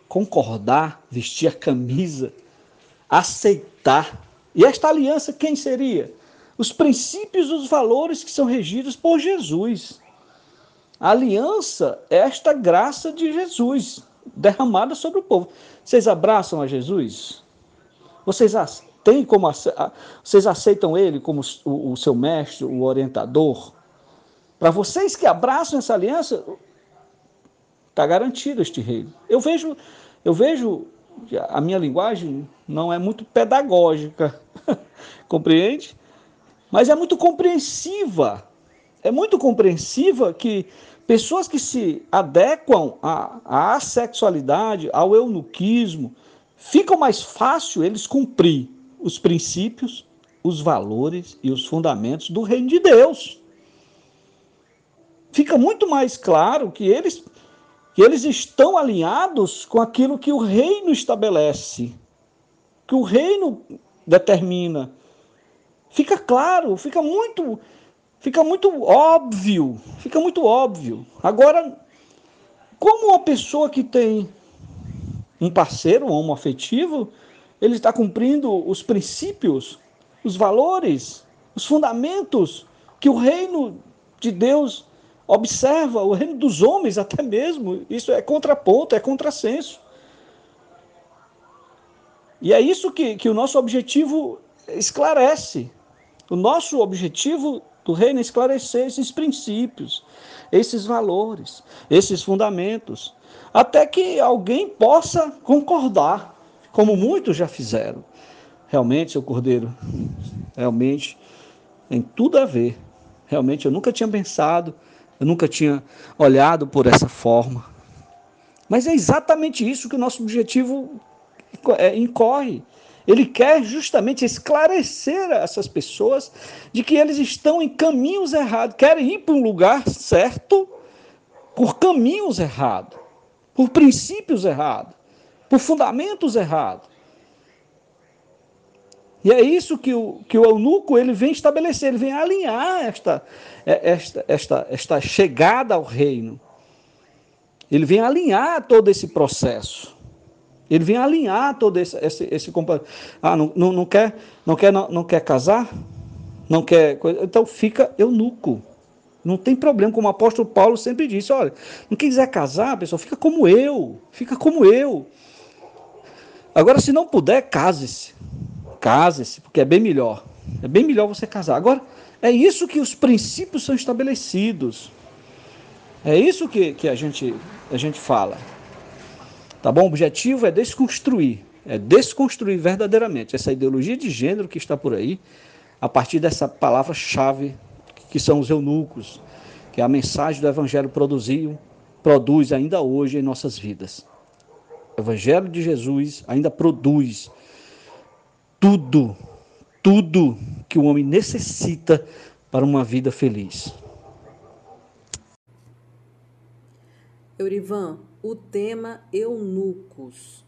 concordar, vestir a camisa, aceitar. E esta aliança quem seria? Os princípios os valores que são regidos por Jesus. A aliança é esta graça de Jesus derramada sobre o povo. Vocês abraçam a Jesus? Vocês tem como vocês aceitam ele como o, o seu mestre, o orientador? Para vocês que abraçam essa aliança, está garantido este reino. Eu vejo, eu vejo a minha linguagem não é muito pedagógica, compreende? Mas é muito compreensiva. É muito compreensiva que pessoas que se adequam à, à sexualidade, ao eunuquismo, ficam mais fácil eles cumprir os princípios, os valores e os fundamentos do reino de Deus. Fica muito mais claro que eles, que eles estão alinhados com aquilo que o reino estabelece, que o reino determina. Fica claro, fica muito, fica muito óbvio, fica muito óbvio. Agora, como uma pessoa que tem um parceiro um homoafetivo, ele está cumprindo os princípios, os valores, os fundamentos que o reino de Deus observa, o reino dos homens até mesmo. Isso é contraponto, é contrassenso. E é isso que, que o nosso objetivo esclarece. O nosso objetivo do reino esclarecer esses princípios, esses valores, esses fundamentos, até que alguém possa concordar como muitos já fizeram. Realmente, seu Cordeiro, realmente tem tudo a ver. Realmente, eu nunca tinha pensado, eu nunca tinha olhado por essa forma. Mas é exatamente isso que o nosso objetivo é, incorre. Ele quer justamente esclarecer essas pessoas de que eles estão em caminhos errados, querem ir para um lugar certo por caminhos errados, por princípios errados por fundamentos errados. E é isso que o, que o eunuco ele vem estabelecer, ele vem alinhar esta, é, esta, esta, esta chegada ao reino. Ele vem alinhar todo esse processo. Ele vem alinhar todo esse, esse, esse ah, não, não, não, quer, não quer, não, não quer casar, não quer, então fica eunuco. Não tem problema, como o apóstolo Paulo sempre disse, olha, não quiser casar, pessoal, fica como eu, fica como eu. Agora, se não puder, case-se. Case-se, porque é bem melhor. É bem melhor você casar. Agora, é isso que os princípios são estabelecidos. É isso que, que a, gente, a gente fala. Tá bom? O objetivo é desconstruir. É desconstruir verdadeiramente essa ideologia de gênero que está por aí, a partir dessa palavra-chave que são os eunucos, que a mensagem do Evangelho produziu, produz ainda hoje em nossas vidas. O Evangelho de Jesus ainda produz tudo, tudo que o homem necessita para uma vida feliz. Eurivan, o tema eunucos.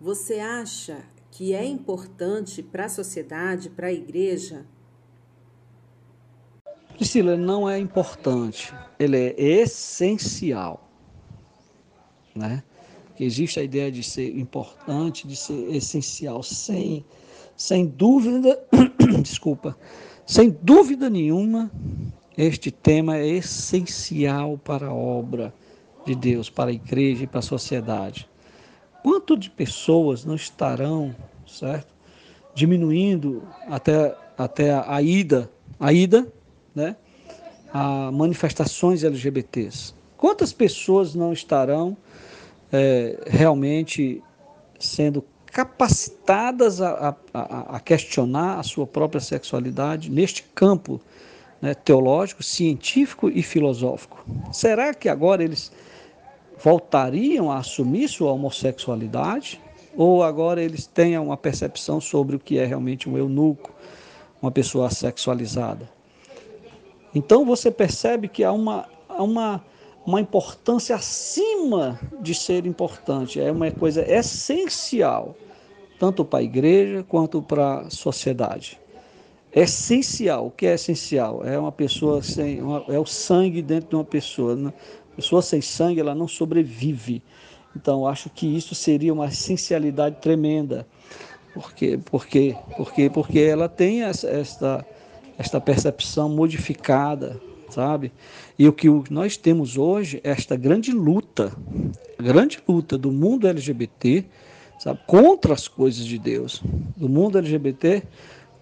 Você acha que é importante para a sociedade, para a igreja? Priscila, não é importante, ele é essencial. Né? existe a ideia de ser importante, de ser essencial, sem, sem dúvida, desculpa, sem dúvida nenhuma, este tema é essencial para a obra de Deus, para a igreja e para a sociedade. Quanto de pessoas não estarão, certo? Diminuindo até, até a ida, a ida, né? A manifestações LGBTs. Quantas pessoas não estarão é, realmente sendo capacitadas a, a, a, questionar a sua própria sexualidade neste campo né, teológico, científico e filosófico. Será que agora eles voltariam a assumir sua homossexualidade? Ou agora eles têm uma percepção sobre o que é realmente um eunuco, uma pessoa sexualizada? Então você percebe que há uma, há uma, uma importância acima de ser importante, é uma coisa essencial tanto para a igreja quanto para a sociedade. Essencial. O que é essencial? É uma pessoa sem. É o sangue dentro de uma pessoa. Pessoa sem sangue, ela não sobrevive. Então, acho que isso seria uma essencialidade tremenda. Porque, porque, porque, porque ela tem esta, esta percepção modificada, sabe? E o que nós temos hoje é esta grande luta, grande luta do mundo LGBT sabe, contra as coisas de Deus, do mundo LGBT,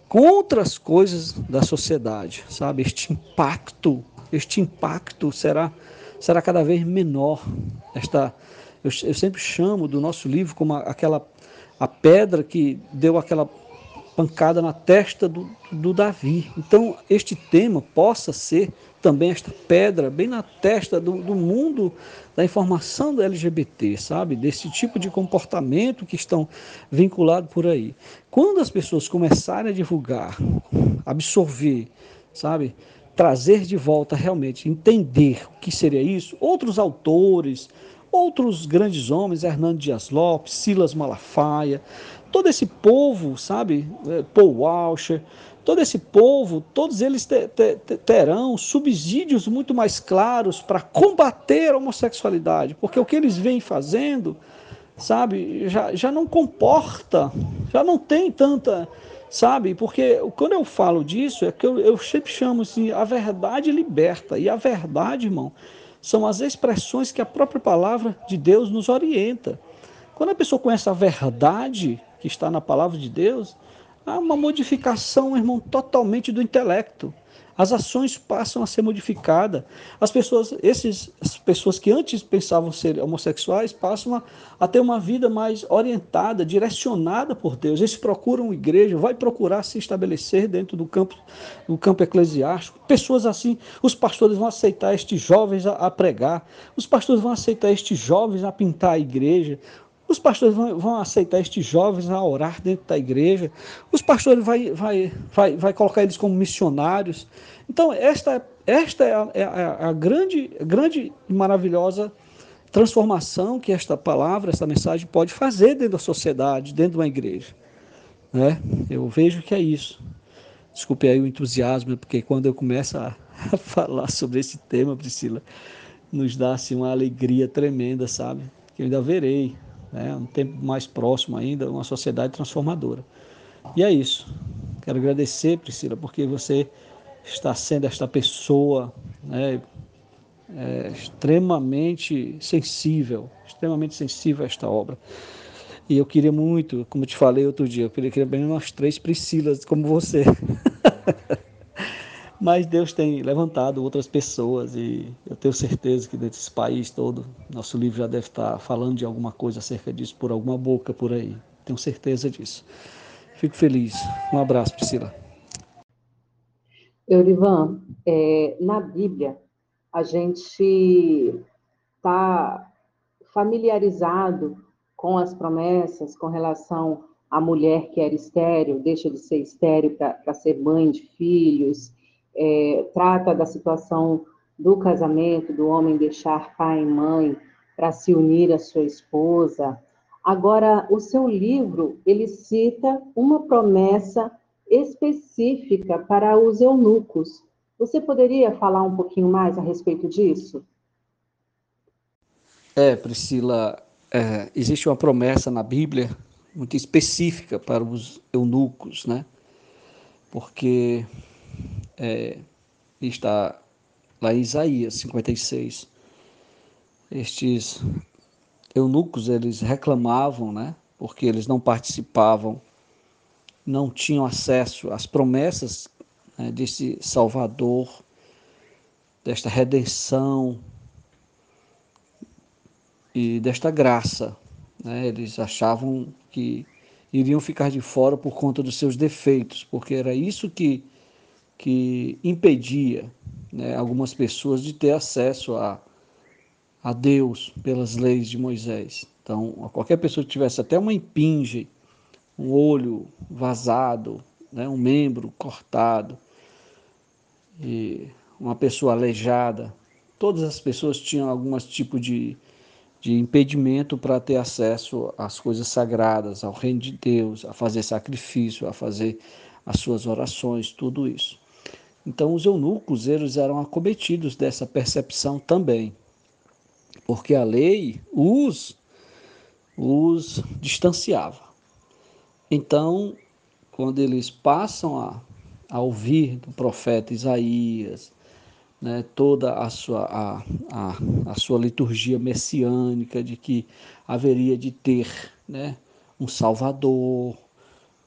contra as coisas da sociedade, sabe? Este impacto, este impacto será será cada vez menor. Esta eu, eu sempre chamo do nosso livro como aquela a pedra que deu aquela pancada na testa do, do Davi. Então, este tema possa ser também esta pedra bem na testa do, do mundo da informação do LGBT, sabe? Desse tipo de comportamento que estão vinculados por aí. Quando as pessoas começarem a divulgar, absorver, sabe? Trazer de volta realmente, entender o que seria isso, outros autores, outros grandes homens, Hernando Dias Lopes, Silas Malafaia, todo esse povo, sabe? É, Paul Walsh, todo esse povo, todos eles te, te, terão subsídios muito mais claros para combater a homossexualidade, porque o que eles vêm fazendo, sabe, já, já não comporta, já não tem tanta, sabe, porque quando eu falo disso, é que eu, eu sempre chamo assim, a verdade liberta, e a verdade, irmão, são as expressões que a própria palavra de Deus nos orienta. Quando a pessoa conhece a verdade que está na palavra de Deus, Há uma modificação, irmão, totalmente do intelecto. As ações passam a ser modificadas. As pessoas, esses, as pessoas que antes pensavam ser homossexuais passam a, a, ter uma vida mais orientada, direcionada por Deus. Eles procuram igreja, vai procurar se estabelecer dentro do campo, do campo eclesiástico. Pessoas assim, os pastores vão aceitar estes jovens a, a pregar, os pastores vão aceitar estes jovens a pintar a igreja, os pastores vão, vão, aceitar estes jovens a orar dentro da igreja. Os pastores vai, vai, vai, vai colocar eles como missionários. Então, esta, esta é, a, é a, a grande, grande e maravilhosa transformação que esta palavra, esta mensagem pode fazer dentro da sociedade, dentro de uma igreja. Né? Eu vejo que é isso. Desculpe aí o entusiasmo, porque quando eu começo a, a falar sobre esse tema, Priscila, nos dá assim, uma alegria tremenda, sabe? Que eu ainda verei né? um tempo mais próximo ainda, uma sociedade transformadora. E é isso. Quero agradecer, Priscila, porque você está sendo esta pessoa né, é, extremamente sensível, extremamente sensível a esta obra. E eu queria muito, como te falei outro dia, eu queria, queria bem umas três Priscilas como você. Mas Deus tem levantado outras pessoas e eu tenho certeza que desse país todo, nosso livro já deve estar falando de alguma coisa acerca disso por alguma boca por aí. Tenho certeza disso. Fico feliz. Um abraço, Priscila. Eurivan, é, na Bíblia, a gente está familiarizado com as promessas com relação à mulher que era estéreo, deixa de ser estéreo para ser mãe de filhos, é, trata da situação do casamento, do homem deixar pai e mãe para se unir à sua esposa. Agora, o seu livro, ele cita uma promessa específica para os eunucos. Você poderia falar um pouquinho mais a respeito disso? É, Priscila, é, existe uma promessa na Bíblia muito específica para os eunucos, né? Porque é, está lá em Isaías 56. Estes eunucos, eles reclamavam, né? Porque eles não participavam, não tinham acesso às promessas né, desse Salvador, desta redenção e desta graça. Né? Eles achavam que iriam ficar de fora por conta dos seus defeitos, porque era isso que, que impedia né, algumas pessoas de ter acesso a, a Deus pelas leis de Moisés. Então, qualquer pessoa que tivesse até uma impinge, um olho vazado, né, um membro cortado, e uma pessoa aleijada, todas as pessoas tinham algum tipo de, de impedimento para ter acesso às coisas sagradas, ao reino de Deus, a fazer sacrifício, a fazer as suas orações, tudo isso. Então os eunucos eles eram acometidos dessa percepção também, porque a lei os os distanciava. Então, quando eles passam a, a ouvir do profeta Isaías, né, toda a sua, a, a, a sua liturgia messiânica de que haveria de ter né, um Salvador,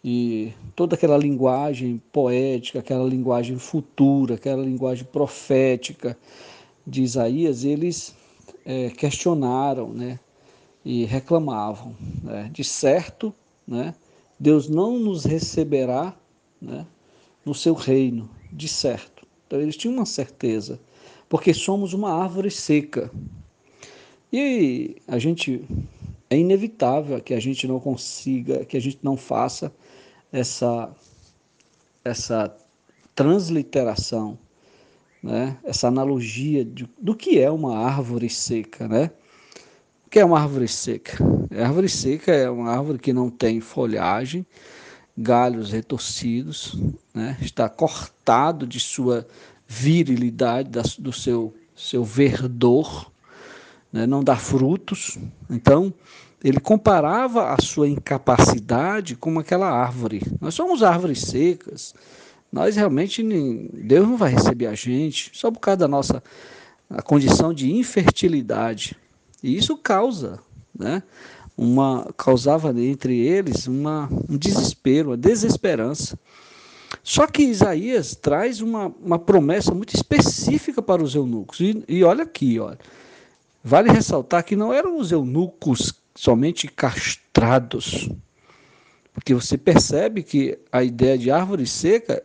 e toda aquela linguagem poética, aquela linguagem futura, aquela linguagem profética de Isaías, eles é, questionaram né, e reclamavam. Né, de certo, né, Deus não nos receberá né, no seu reino, de certo. Então eles tinham uma certeza, porque somos uma árvore seca. E a gente é inevitável que a gente não consiga, que a gente não faça essa essa transliteração, né? Essa analogia de, do que é uma árvore seca, né? Que é uma árvore seca? A árvore seca é uma árvore que não tem folhagem, galhos retorcidos, né? está cortado de sua virilidade, do seu, seu verdor, né? não dá frutos. Então, ele comparava a sua incapacidade com aquela árvore. Nós somos árvores secas. Nós realmente, Deus não vai receber a gente só por causa da nossa a condição de infertilidade. E isso causa, né? uma causava entre eles uma, um desespero, uma desesperança. Só que Isaías traz uma, uma promessa muito específica para os eunucos. E, e olha aqui, olha, vale ressaltar que não eram os eunucos somente castrados, porque você percebe que a ideia de árvore seca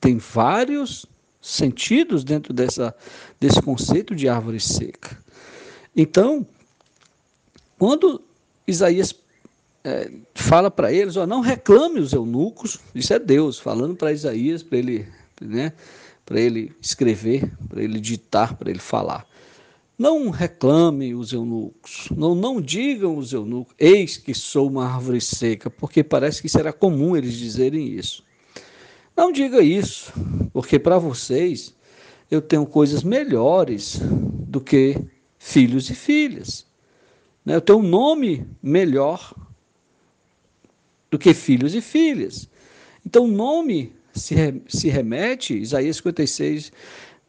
tem vários sentidos dentro dessa, desse conceito de árvore seca. Então, quando Isaías é, fala para eles, ó, não reclame os eunucos, isso é Deus falando para Isaías, para ele, né, para ele escrever, para ele ditar, para ele falar. Não reclame os eunucos, não, não digam os eunucos, eis que sou uma árvore seca, porque parece que será comum eles dizerem isso. Não diga isso, porque para vocês eu tenho coisas melhores do que filhos e filhas. Né? Eu tenho um nome melhor do que filhos e filhas. Então, o nome se, se remete, Isaías 56,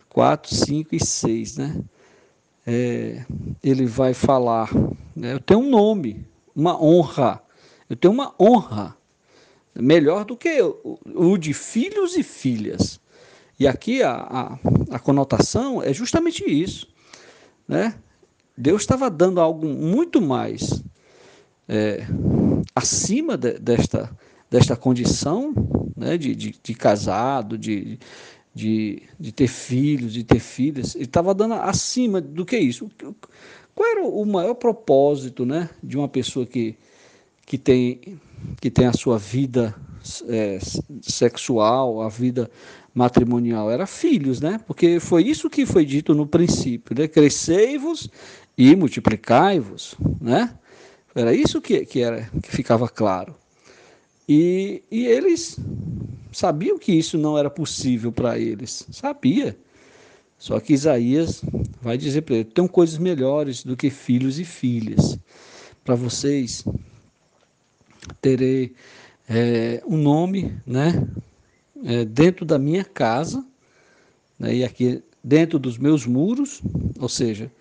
4, 5 e 6, né? É, ele vai falar, né? eu tenho um nome, uma honra, eu tenho uma honra, melhor do que o, o de filhos e filhas. E aqui a, a, a conotação é justamente isso, né? Deus estava dando algo muito mais é, acima de, desta, desta condição né, de, de, de casado, de, de, de ter filhos, de ter filhas. Ele estava dando acima do que isso. Qual era o maior propósito né, de uma pessoa que, que, tem, que tem a sua vida é, sexual, a vida matrimonial? Era filhos, né? Porque foi isso que foi dito no princípio, né? Crescei-vos e multiplicai-vos, né? Era isso que, que, era, que ficava claro. E, e eles sabiam que isso não era possível para eles, sabia. Só que Isaías vai dizer para eles: tem coisas melhores do que filhos e filhas. Para vocês terei é, um nome, né? É, dentro da minha casa, né, e aqui dentro dos meus muros, ou seja,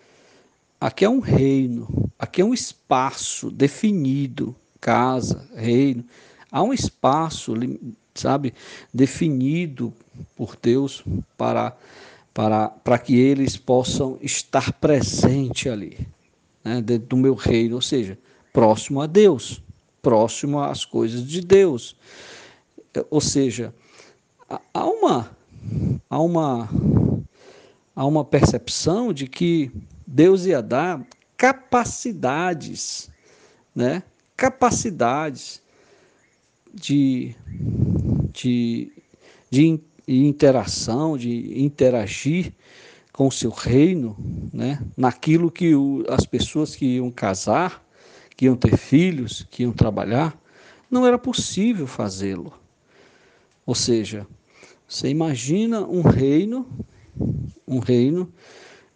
Aqui é um reino, aqui é um espaço definido, casa, reino. Há um espaço, sabe, definido por Deus para para para que eles possam estar presente ali. né, do meu reino, ou seja, próximo a Deus, próximo às coisas de Deus. Ou seja, há uma, há uma, há uma percepção de que Deus ia dar capacidades, né? capacidades de, de, de interação, de interagir com o seu reino, né? naquilo que o, as pessoas que iam casar, que iam ter filhos, que iam trabalhar, não era possível fazê-lo. Ou seja, você imagina um reino, um reino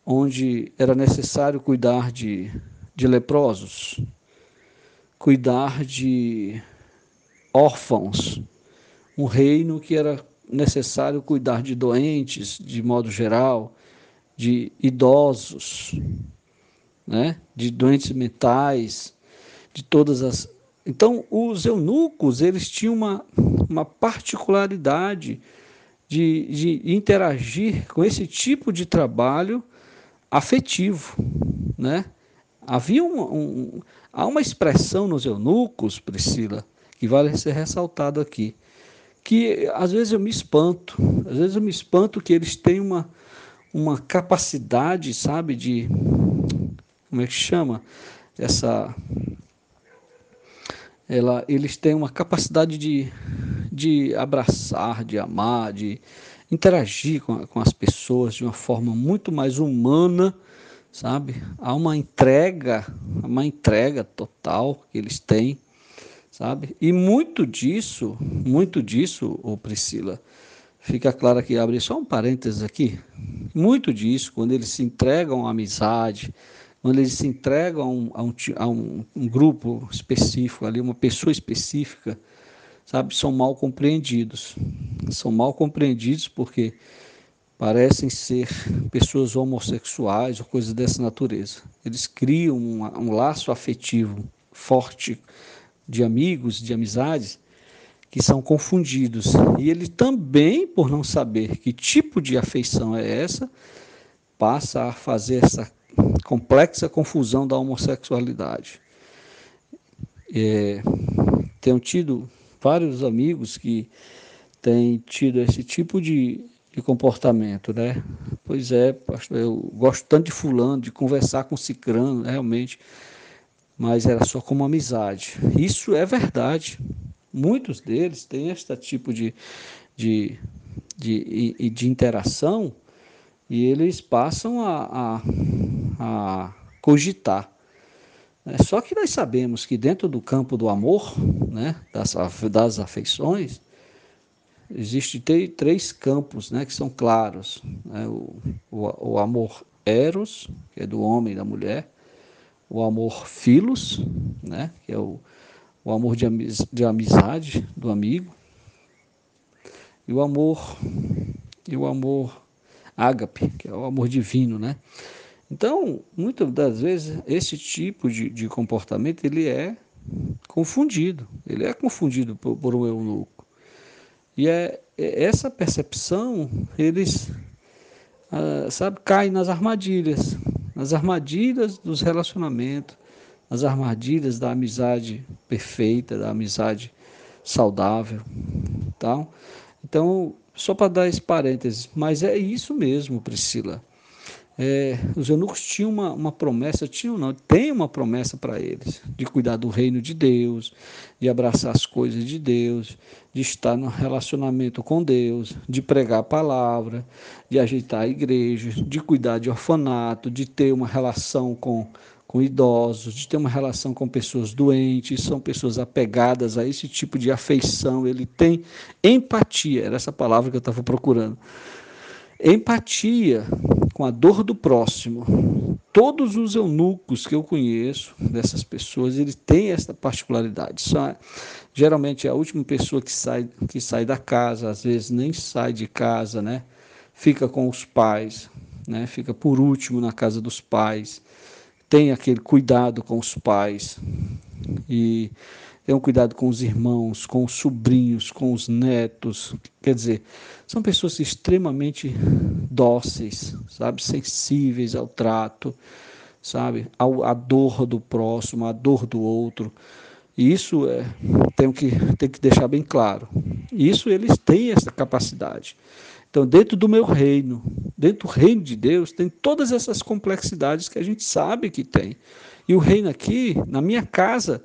onde era necessário cuidar de, de leprosos, cuidar de órfãos, um reino que era necessário cuidar de doentes, de modo geral, de idosos, né? de doentes mentais, de todas as. Então, os eunucos, eles tinham uma, uma particularidade de, de interagir com esse tipo de trabalho afetivo, né? Havia um, um, há uma expressão nos eunucos, Priscila, que vale ser ressaltado aqui, que às vezes eu me espanto, às vezes eu me espanto que eles têm uma, uma capacidade, sabe, de como é que chama essa ela, eles têm uma capacidade de, de abraçar, de amar, de interagir com, com as pessoas de uma forma muito mais humana, sabe? Há uma entrega, uma entrega total que eles têm, sabe? E muito disso, muito disso, ô Priscila, fica claro aqui, abre só um parênteses aqui, muito disso, quando eles se entregam à amizade, quando eles se entregam a um, a um, a um grupo específico ali, uma pessoa específica, sabe, são mal compreendidos. São mal compreendidos porque parecem ser pessoas homossexuais ou coisas dessa natureza. Eles criam um, um laço afetivo forte de amigos, de amizades, que são confundidos. E ele também, por não saber que tipo de afeição é essa, passa a fazer essa complexa confusão da homossexualidade. É, tenho tido vários amigos que têm tido esse tipo de, de comportamento, né? Pois é, pastor, eu gosto tanto de fulano, de conversar com cicrano, realmente, mas era só como amizade. Isso é verdade. Muitos deles têm este tipo de, de, de, de, de interação e eles passam a, a a cogitar. É, só que nós sabemos que dentro do campo do amor, né, das, das afeições, existem três campos né, que são claros. Né, o, o, o, amor eros, que é do homem e da mulher, o amor filos, né, que é o, o amor de, amiz, de amizade do amigo, e o amor e o amor ágape, que é o amor divino, né? Então, muitas das vezes, esse tipo de, de comportamento ele é confundido, ele é confundido por, por um eunuco. E é, é essa percepção, eles, ah, sabe, caem nas armadilhas, nas armadilhas dos relacionamentos, nas armadilhas da amizade perfeita, da amizade saudável, tal. Então, só para dar esse parênteses, mas é isso mesmo, Priscila é, os eunucos tinham uma, uma promessa, tinham não, tem uma promessa para eles, de cuidar do reino de Deus, de abraçar as coisas de Deus, de estar no relacionamento com Deus, de pregar a palavra, de ajeitar a igreja, de cuidar de orfanato, de ter uma relação com, com idosos, de ter uma relação com pessoas doentes, são pessoas apegadas a esse tipo de afeição, ele tem empatia, era essa palavra que eu estava procurando. Empatia com a dor do próximo. Todos os eunucos que eu conheço, dessas pessoas, eles têm essa particularidade. Só, geralmente é a última pessoa que sai, que sai da casa, às vezes nem sai de casa, né? Fica com os pais, né? Fica por último na casa dos pais. Tem aquele cuidado com os pais. E tenham cuidado com os irmãos, com os sobrinhos, com os netos. Quer dizer, são pessoas extremamente dóceis, sabe, sensíveis ao trato, sabe? A dor do próximo, a dor do outro. E isso é, tenho que, tenho que deixar bem claro. Isso eles têm essa capacidade. Então, dentro do meu reino, dentro do reino de Deus, tem todas essas complexidades que a gente sabe que tem. E o reino aqui, na minha casa,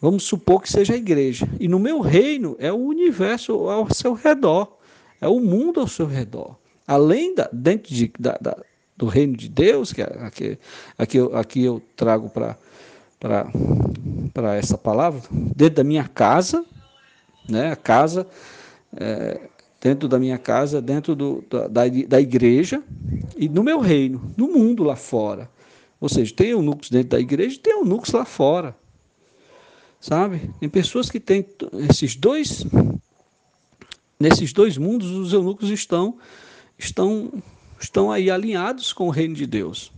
vamos supor que seja a igreja. E no meu reino é o universo ao seu redor, é o mundo ao seu redor. Além da, dentro de, da, da, do reino de Deus, que é, aqui, aqui, eu, aqui eu trago para essa palavra, dentro da minha casa, né, a casa. É, dentro da minha casa, dentro do, da, da igreja e no meu reino, no mundo lá fora. Ou seja, tem eunucos dentro da igreja e tem eunucos lá fora. Sabe? Tem pessoas que têm esses dois. Nesses dois mundos, os eunucos estão, estão, estão aí alinhados com o reino de Deus,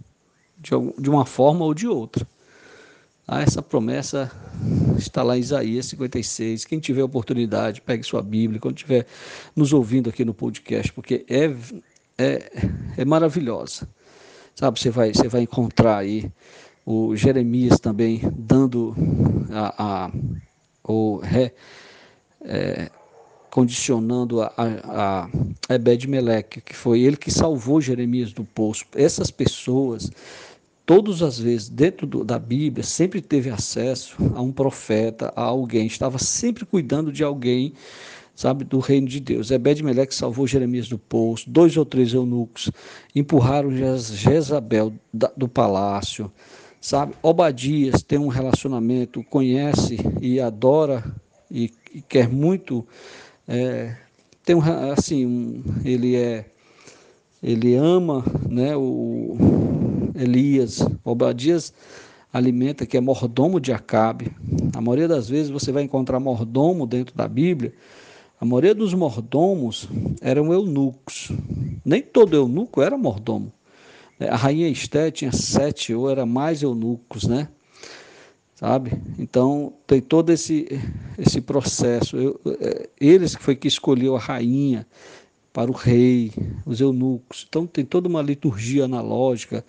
de, de uma forma ou de outra. Ah, essa promessa está lá em Isaías 56. Quem tiver oportunidade, pegue sua Bíblia, quando estiver nos ouvindo aqui no podcast, porque é, é, é maravilhosa. Sabe, você vai, você vai encontrar aí o Jeremias também dando a, a o ré, é, condicionando a, a, a Ebed-Meleque, que foi ele que salvou Jeremias do poço. Essas pessoas todas as vezes, dentro do, da Bíblia, sempre teve acesso a um profeta, a alguém, estava sempre cuidando de alguém, sabe, do reino de Deus. Ebed-Meleque salvou Jeremias do poço, dois ou três eunucos empurraram Jezabel do palácio, sabe? Obadias tem um relacionamento, conhece e adora e, e quer muito, é, tem um, assim, um, ele é, ele ama, né, o Elias, Obadias alimenta que é mordomo de Acabe. A maioria das vezes você vai encontrar mordomo dentro da Bíblia. A maioria dos mordomos eram eunucos. Nem todo eunuco era mordomo. A rainha Esté tinha sete ou era mais eunucos, né? Sabe? Então tem todo esse, esse processo. Eu, é, eles que foi que escolheu a rainha para o rei, os eunucos. Então tem toda uma liturgia analógica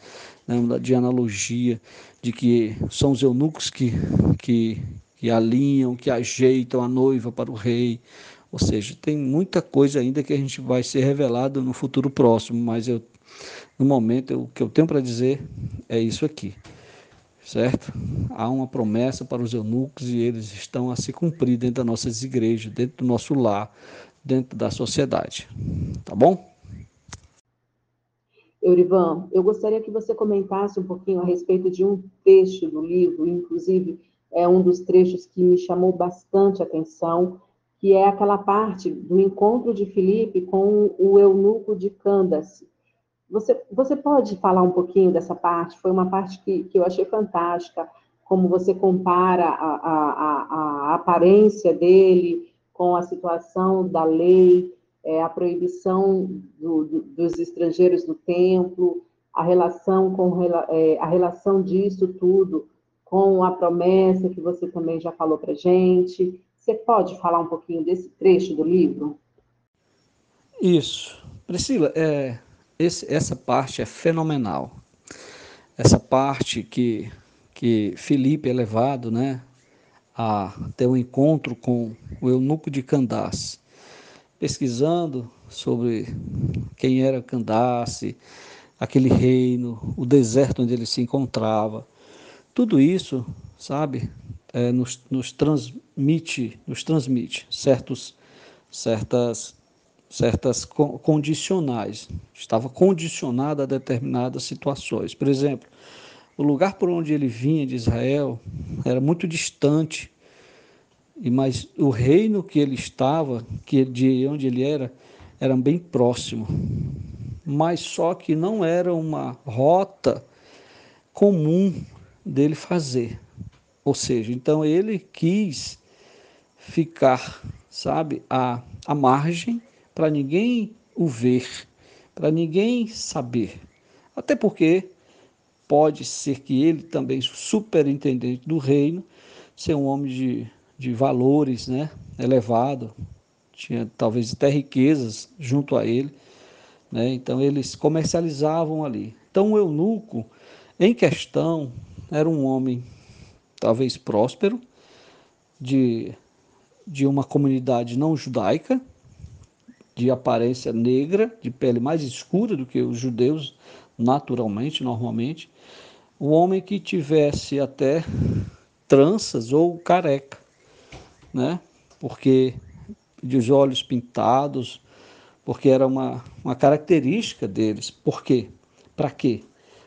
né, de analogia, de que são os eunucos que, que, que alinham, que ajeitam a noiva para o rei. Ou seja, tem muita coisa ainda que a gente vai ser revelado no futuro próximo, mas eu, no momento o que eu tenho para dizer é isso aqui. Certo? Há uma promessa para os eunucos e eles estão a se cumprir dentro das nossas igrejas, dentro do nosso lar, dentro da sociedade. Tá bom? Eurivan, eu gostaria que você comentasse um pouquinho a respeito de um trecho do livro, inclusive é um dos trechos que me chamou bastante atenção, que é aquela parte do encontro de Filipe com o eunuco de Candace. Você, você pode falar um pouquinho dessa parte? Foi uma parte que, que eu achei fantástica, como você compara a, a, a, aparência dele com a situação da lei, é, a proibição do, do, dos estrangeiros no templo, a relação com é, a relação disso tudo com a promessa que você também já falou para gente. Você pode falar um pouquinho desse trecho do livro? Isso, Priscila, é, esse, essa parte é fenomenal. Essa parte que que Felipe é levado, né, a ter um encontro com o eunuco de Candace pesquisando sobre quem era Candace, aquele reino, o deserto onde ele se encontrava. Tudo isso, sabe, é, nos, nos, transmite, nos transmite certos, certas, certas condicionais. Estava condicionado a determinadas situações. Por exemplo, o lugar por onde ele vinha de Israel era muito distante mas o reino que ele estava, que de onde ele era, era bem próximo. Mas só que não era uma rota comum dele fazer. Ou seja, então ele quis ficar, sabe, à, à margem para ninguém o ver, para ninguém saber. Até porque pode ser que ele também, superintendente do reino, ser um homem de de valores né, elevado, tinha talvez até riquezas junto a ele, né, então eles comercializavam ali. Então o eunuco em questão era um homem talvez próspero, de, de uma comunidade não judaica, de aparência negra, de pele mais escura do que os judeus, naturalmente, normalmente. Um homem que tivesse até tranças ou careca, né? Porque de olhos pintados, porque era uma, uma característica deles. Por quê? Para quê?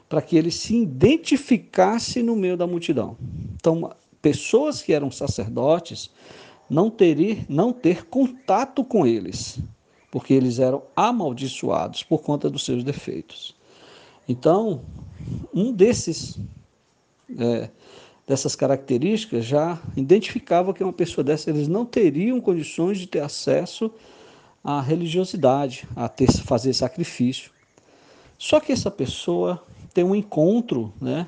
Para que ele se identificasse no meio da multidão. Então, pessoas que eram sacerdotes não ter, não ter contato com eles, porque eles eram amaldiçoados por conta dos seus defeitos. Então, um desses é, dessas características já identificava que uma pessoa dessa eles não teriam condições de ter acesso à religiosidade, a ter fazer sacrifício. Só que essa pessoa tem um encontro, né,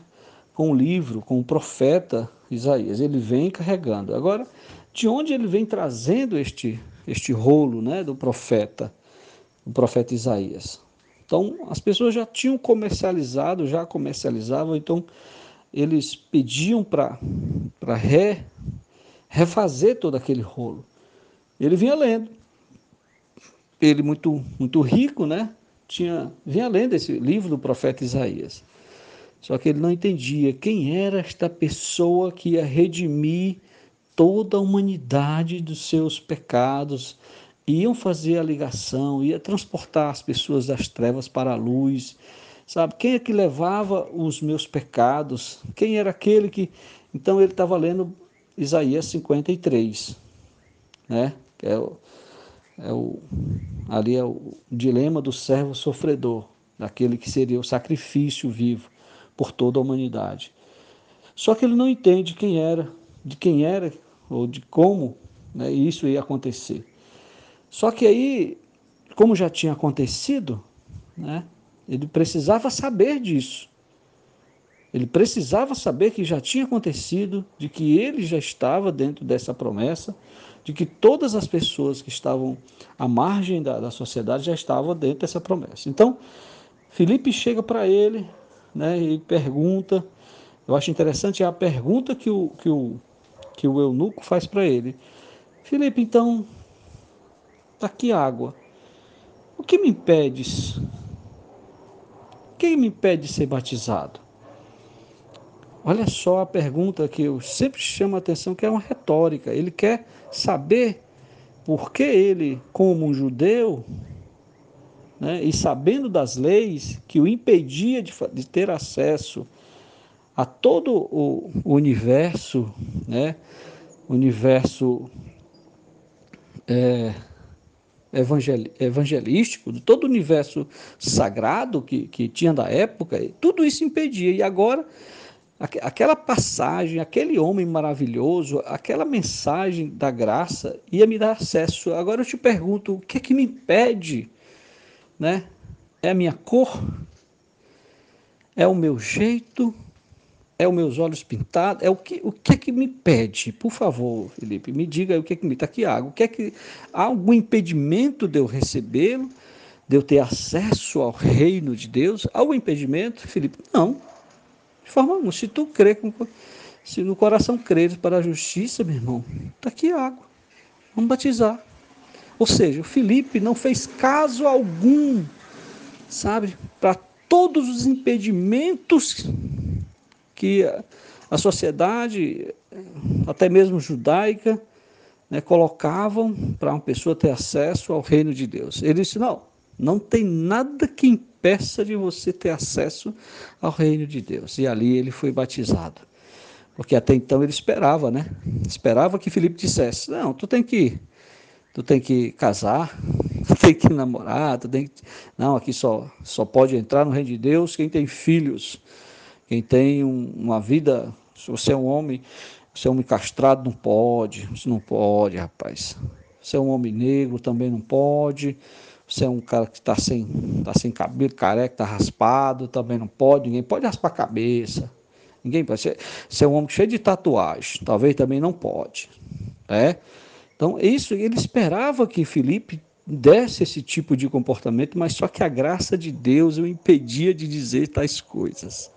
com o livro, com o profeta Isaías. Ele vem carregando. Agora, de onde ele vem trazendo este, este rolo né, do profeta, o profeta Isaías? Então, as pessoas já tinham comercializado, já comercializavam, então eles pediam para re, refazer todo aquele rolo. Ele vinha lendo. Ele muito muito rico, né? Tinha vinha lendo esse livro do profeta Isaías. Só que ele não entendia quem era esta pessoa que ia redimir toda a humanidade dos seus pecados, iam fazer a ligação, ia transportar as pessoas das trevas para a luz. Sabe, quem é que levava os meus pecados? Quem era aquele que. Então ele estava lendo Isaías 53, né? É o, é o, ali é o dilema do servo sofredor, daquele que seria o sacrifício vivo por toda a humanidade. Só que ele não entende quem era, de quem era ou de como né, isso ia acontecer. Só que aí, como já tinha acontecido, né, ele precisava saber disso. Ele precisava saber que já tinha acontecido, de que ele já estava dentro dessa promessa, de que todas as pessoas que estavam à margem da, da sociedade já estavam dentro dessa promessa. Então, Felipe chega para ele né, e pergunta. Eu acho interessante a pergunta que o, que o, que o eunuco faz para ele. Felipe, então, está aqui água. O que me impedes? Quem me impede de ser batizado? Olha só a pergunta que eu sempre chamo a atenção, que é uma retórica. Ele quer saber por que ele, como um judeu, né, e sabendo das leis que o impedia de, de ter acesso a todo o, universo, né, universo é, evangel, evangelístico, de todo o universo sagrado que, que tinha da época, tudo isso impedia. E agora, aquela passagem, aquele homem maravilhoso, aquela mensagem da graça ia me dar acesso. Agora eu te pergunto, o que é que me impede né? É a minha cor, é o meu jeito, é os meus olhos pintados, é o que, o que é que me pede? Por favor, Felipe, me diga o que é que me está aqui água. O que é que há algum impedimento de eu recebê-lo, de eu ter acesso ao reino de Deus? Há algum impedimento, Felipe? Não. De forma alguma. Se tu crê, se no coração creres para a justiça, meu irmão, está aqui água. Vamos batizar. Ou seja, o Felipe não fez caso algum, sabe, para todos os impedimentos que a sociedade, até mesmo judaica, né, colocavam para uma pessoa ter acesso ao reino de Deus. Ele disse: não, não tem nada que impeça de você ter acesso ao reino de Deus. E ali ele foi batizado. Porque até então ele esperava, né? Esperava que Felipe dissesse: não, tu tem que tu tem que casar, tu tem que namorar, tu tem que... Não, aqui só, só pode entrar no reino de Deus quem tem filhos, quem tem um, uma vida, se você é um homem, você é um homem castrado, não pode, você não pode, rapaz. Você é um homem negro, também não pode. Você é um cara que está sem, tá sem cabelo, careca, está raspado, também não pode. Ninguém pode raspar a cabeça. Ninguém pode. Você, você é um homem cheio de tatuagem, talvez também não pode. É? Então, isso ele esperava que Felipe desse esse tipo de comportamento, mas só que a graça de Deus o impedia de dizer tais coisas.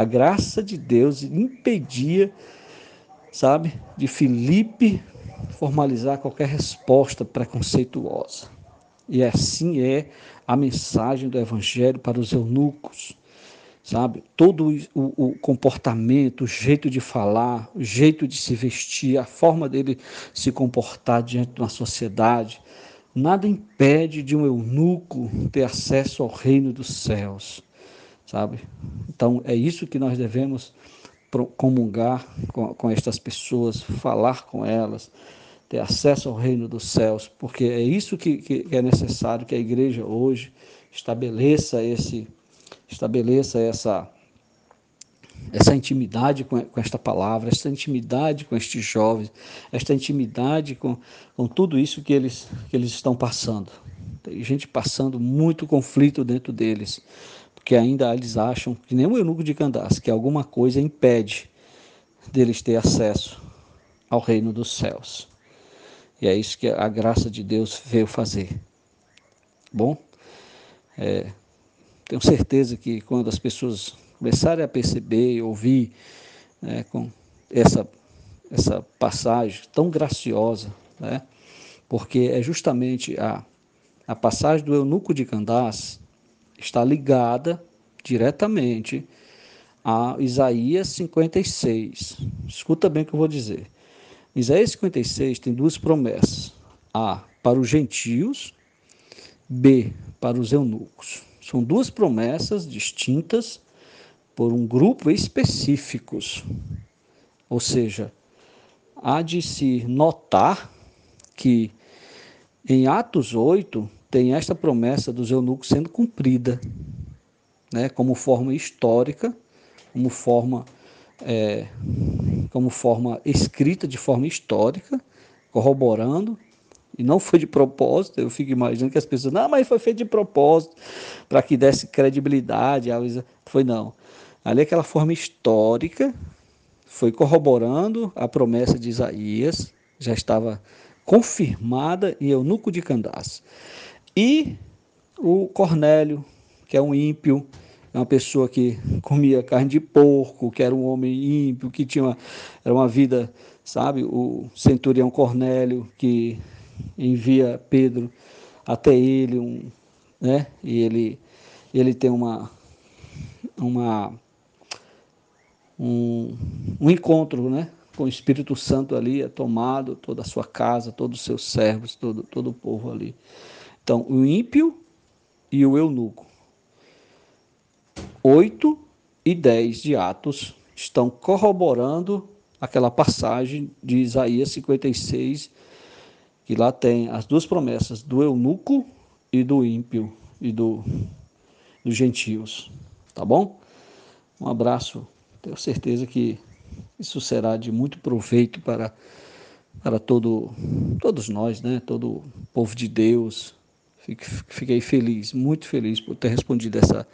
A graça de Deus impedia, sabe, de Filipe formalizar qualquer resposta preconceituosa. E assim é a mensagem do Evangelho para os eunucos, sabe? Todo o, o, comportamento, o jeito de falar, o jeito de se vestir, a forma dele se comportar diante de uma sociedade, nada impede de um eunuco ter acesso ao reino dos céus, sabe? Então é isso que nós devemos comungar com, com estas pessoas, falar com elas, ter acesso ao reino dos céus, porque é isso que, que é necessário que a igreja hoje estabeleça esse estabeleça essa essa intimidade com, com esta palavra, esta intimidade com estes jovens, esta intimidade com, com tudo isso que eles, que eles estão passando. Tem gente passando muito conflito dentro deles, porque ainda eles acham, que nem o eunuco de Candás, que alguma coisa impede deles ter acesso ao reino dos céus. E é isso que a graça de Deus veio fazer. Bom, é, tenho certeza que quando as pessoas começarem a perceber e ouvir né, com essa, essa passagem tão graciosa, né, porque é justamente a, a passagem do eunuco de Candás está ligada diretamente a Isaías 56. Escuta bem o que eu vou dizer. Isaías 56 tem duas promessas: A, para os gentios, B, para os eunucos. São duas promessas distintas por um grupo específicos. Ou seja, há de se notar que em Atos 8 tem esta promessa dos eunucos sendo cumprida, né, como forma histórica, como forma é, como forma escrita de forma histórica, corroborando, e não foi de propósito, eu fico imaginando que as pessoas, não, mas foi feito de propósito, para que desse credibilidade, foi não. Ali aquela forma histórica foi corroborando a promessa de Isaías, já estava confirmada em Eunuco de Candás. E o Cornélio, que é um ímpio, é uma pessoa que comia carne de porco, que era um homem ímpio, que tinha uma, era uma vida, sabe, o centurião Cornélio que envia Pedro até ele, um, né? E ele ele tem uma uma um, um encontro, né? Com o Espírito Santo ali, é tomado toda a sua casa, todos os seus servos, todo, todo o povo ali. Então, o ímpio e o eunuco. 8 e 10 de Atos estão corroborando aquela passagem de Isaías 56, que lá tem as duas promessas do eunuco e do ímpio e do, dos gentios. Tá bom? Um abraço. Tenho certeza que isso será de muito proveito para, para todo, todos nós, né? todo o povo de Deus. Fiquei feliz, muito feliz por ter respondido essa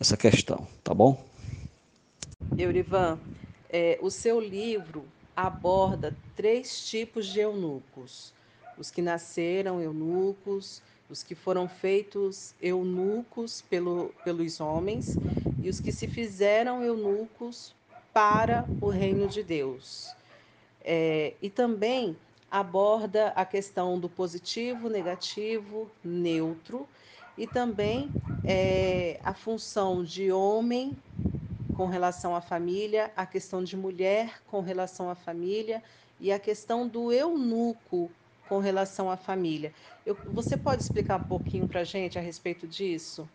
essa questão, tá bom? Eurivan, é, o seu livro aborda três tipos de eunucos: os que nasceram eunucos, os que foram feitos eunucos pelo, pelos homens e os que se fizeram eunucos para o reino de Deus. É, e também aborda a questão do positivo, negativo, neutro e também é, a função de homem com relação à família, a questão de mulher com relação à família e a questão do eunuco com relação à família. Eu, você pode explicar um pouquinho para a gente a respeito disso?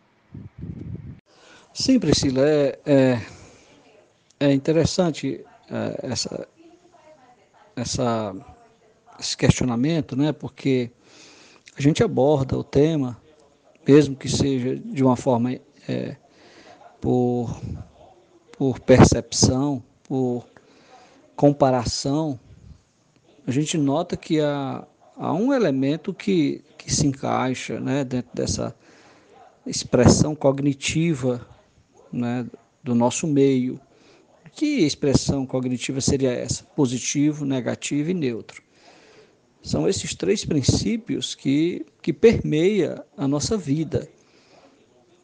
Sim, Priscila, é, é, é interessante é, essa, essa, esse questionamento, né? porque a gente aborda o tema mesmo que seja de uma forma é, por, por percepção, por comparação, a gente nota que há, há um elemento que, que se encaixa né, dentro dessa expressão cognitiva né, do nosso meio. Que expressão cognitiva seria essa? Positivo, negativo e neutro. São esses três princípios que, que permeia a nossa vida,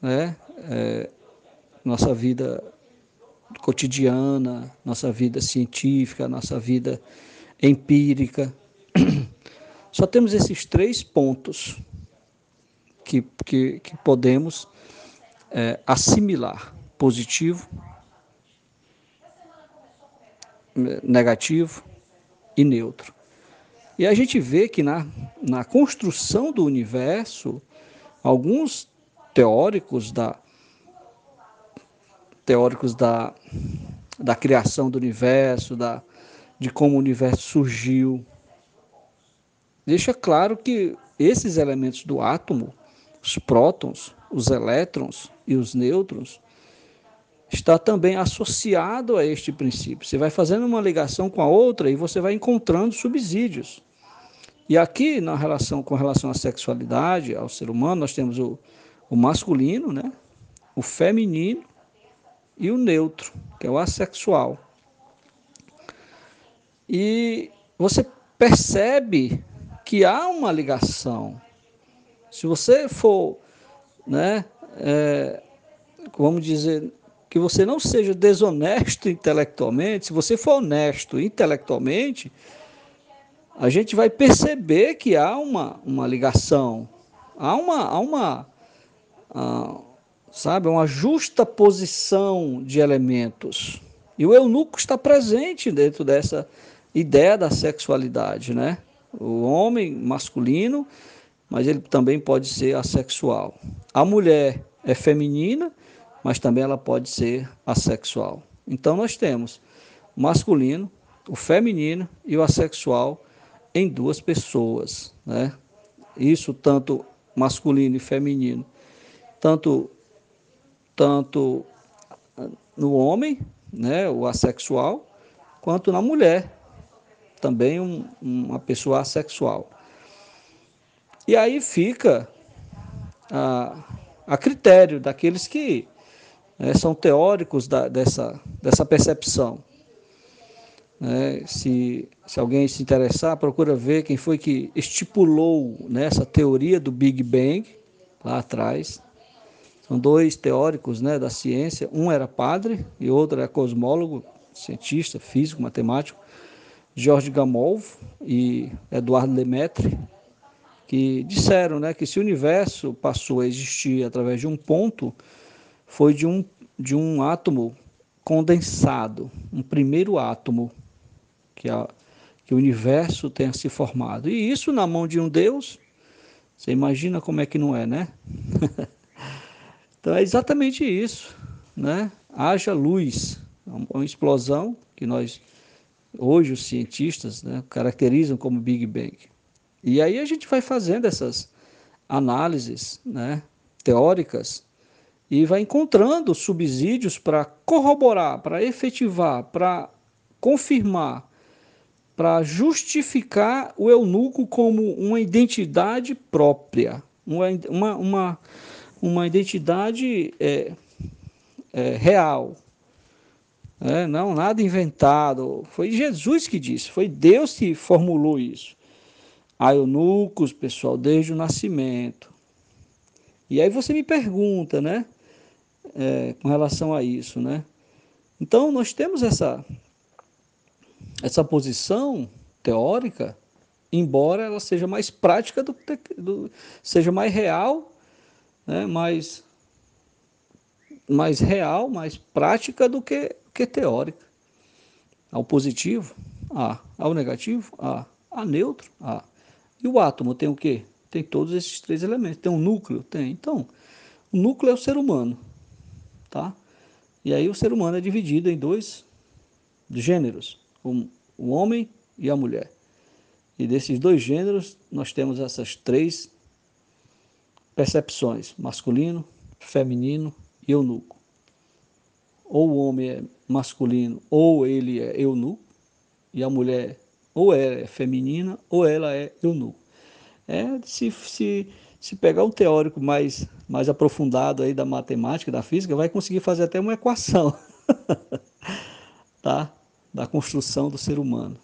né? É, nossa vida cotidiana, nossa vida científica, nossa vida empírica. Só temos esses três pontos que, que, que podemos é, assimilar: positivo, negativo e neutro. E a gente vê que na, na construção do universo, alguns teóricos da teóricos da, da criação do universo, da, de como o universo surgiu, deixa claro que esses elementos do átomo, os prótons, os elétrons e os nêutrons, está também associado a este princípio. Você vai fazendo uma ligação com a outra e você vai encontrando subsídios. E aqui, na relação com relação à sexualidade, ao ser humano, nós temos o, o masculino, né? o feminino e o neutro, que é o assexual. E você percebe que há uma ligação. Se você for, né, é, vamos dizer, que você não seja desonesto intelectualmente, se você for honesto intelectualmente, a gente vai perceber que há uma, uma ligação, há uma, há uma há, sabe, uma justa posição de elementos. E o eunuco está presente dentro dessa ideia da sexualidade, né? O homem masculino, mas ele também pode ser assexual. A mulher é feminina, mas também ela pode ser assexual. Então nós temos o masculino, o feminino e o assexual em duas pessoas, né? Isso tanto masculino e feminino, tanto tanto no homem, né, o assexual, quanto na mulher, também um, uma pessoa assexual. E aí fica a, a critério daqueles que né, são teóricos da, dessa, dessa percepção. Né, se, se alguém se interessar, procura ver quem foi que estipulou né, teoria do Big Bang, lá atrás. São dois teóricos né, da ciência, um era padre e outro era cosmólogo, cientista, físico, matemático, George Gamow e Eduardo Lemaitre, que disseram né, que se o universo passou a existir através de um ponto, foi de um, de um átomo condensado, um primeiro átomo que, a, que o universo tenha se formado. E isso na mão de um Deus, você imagina como é que não é, né? então é exatamente isso, né? Haja luz, uma explosão que nós hoje os cientistas né, caracterizam como Big Bang. E aí a gente vai fazendo essas análises né, teóricas e vai encontrando subsídios para corroborar, para efetivar, para confirmar, para justificar o eunuco como uma identidade própria, uma, uma, uma, uma identidade é, é, real. É, não, nada inventado. Foi Jesus que disse, foi Deus que formulou isso. Há eunucos, pessoal, desde o nascimento. E aí você me pergunta, né? É, com relação a isso, né? Então nós temos essa essa posição teórica, embora ela seja mais prática do, do seja mais real, né? Mais mais real, mais prática do que que teórica. Ao positivo, A. Ao negativo, A. A neutro, A. E o átomo tem o quê? Tem todos esses três elementos. Tem um núcleo? Tem. Então, o núcleo é o ser humano tá? E aí o ser humano é dividido em dois gêneros, o, o homem e a mulher. E desses dois gêneros nós temos essas três percepções: masculino, feminino e eunuco. Ou o homem é masculino, ou ele é eunuco, e a mulher ou é feminina ou ela é eunuco. É se, se se pegar um teórico mais, mais aprofundado aí da matemática, da física, vai conseguir fazer até uma equação tá? da construção do ser humano.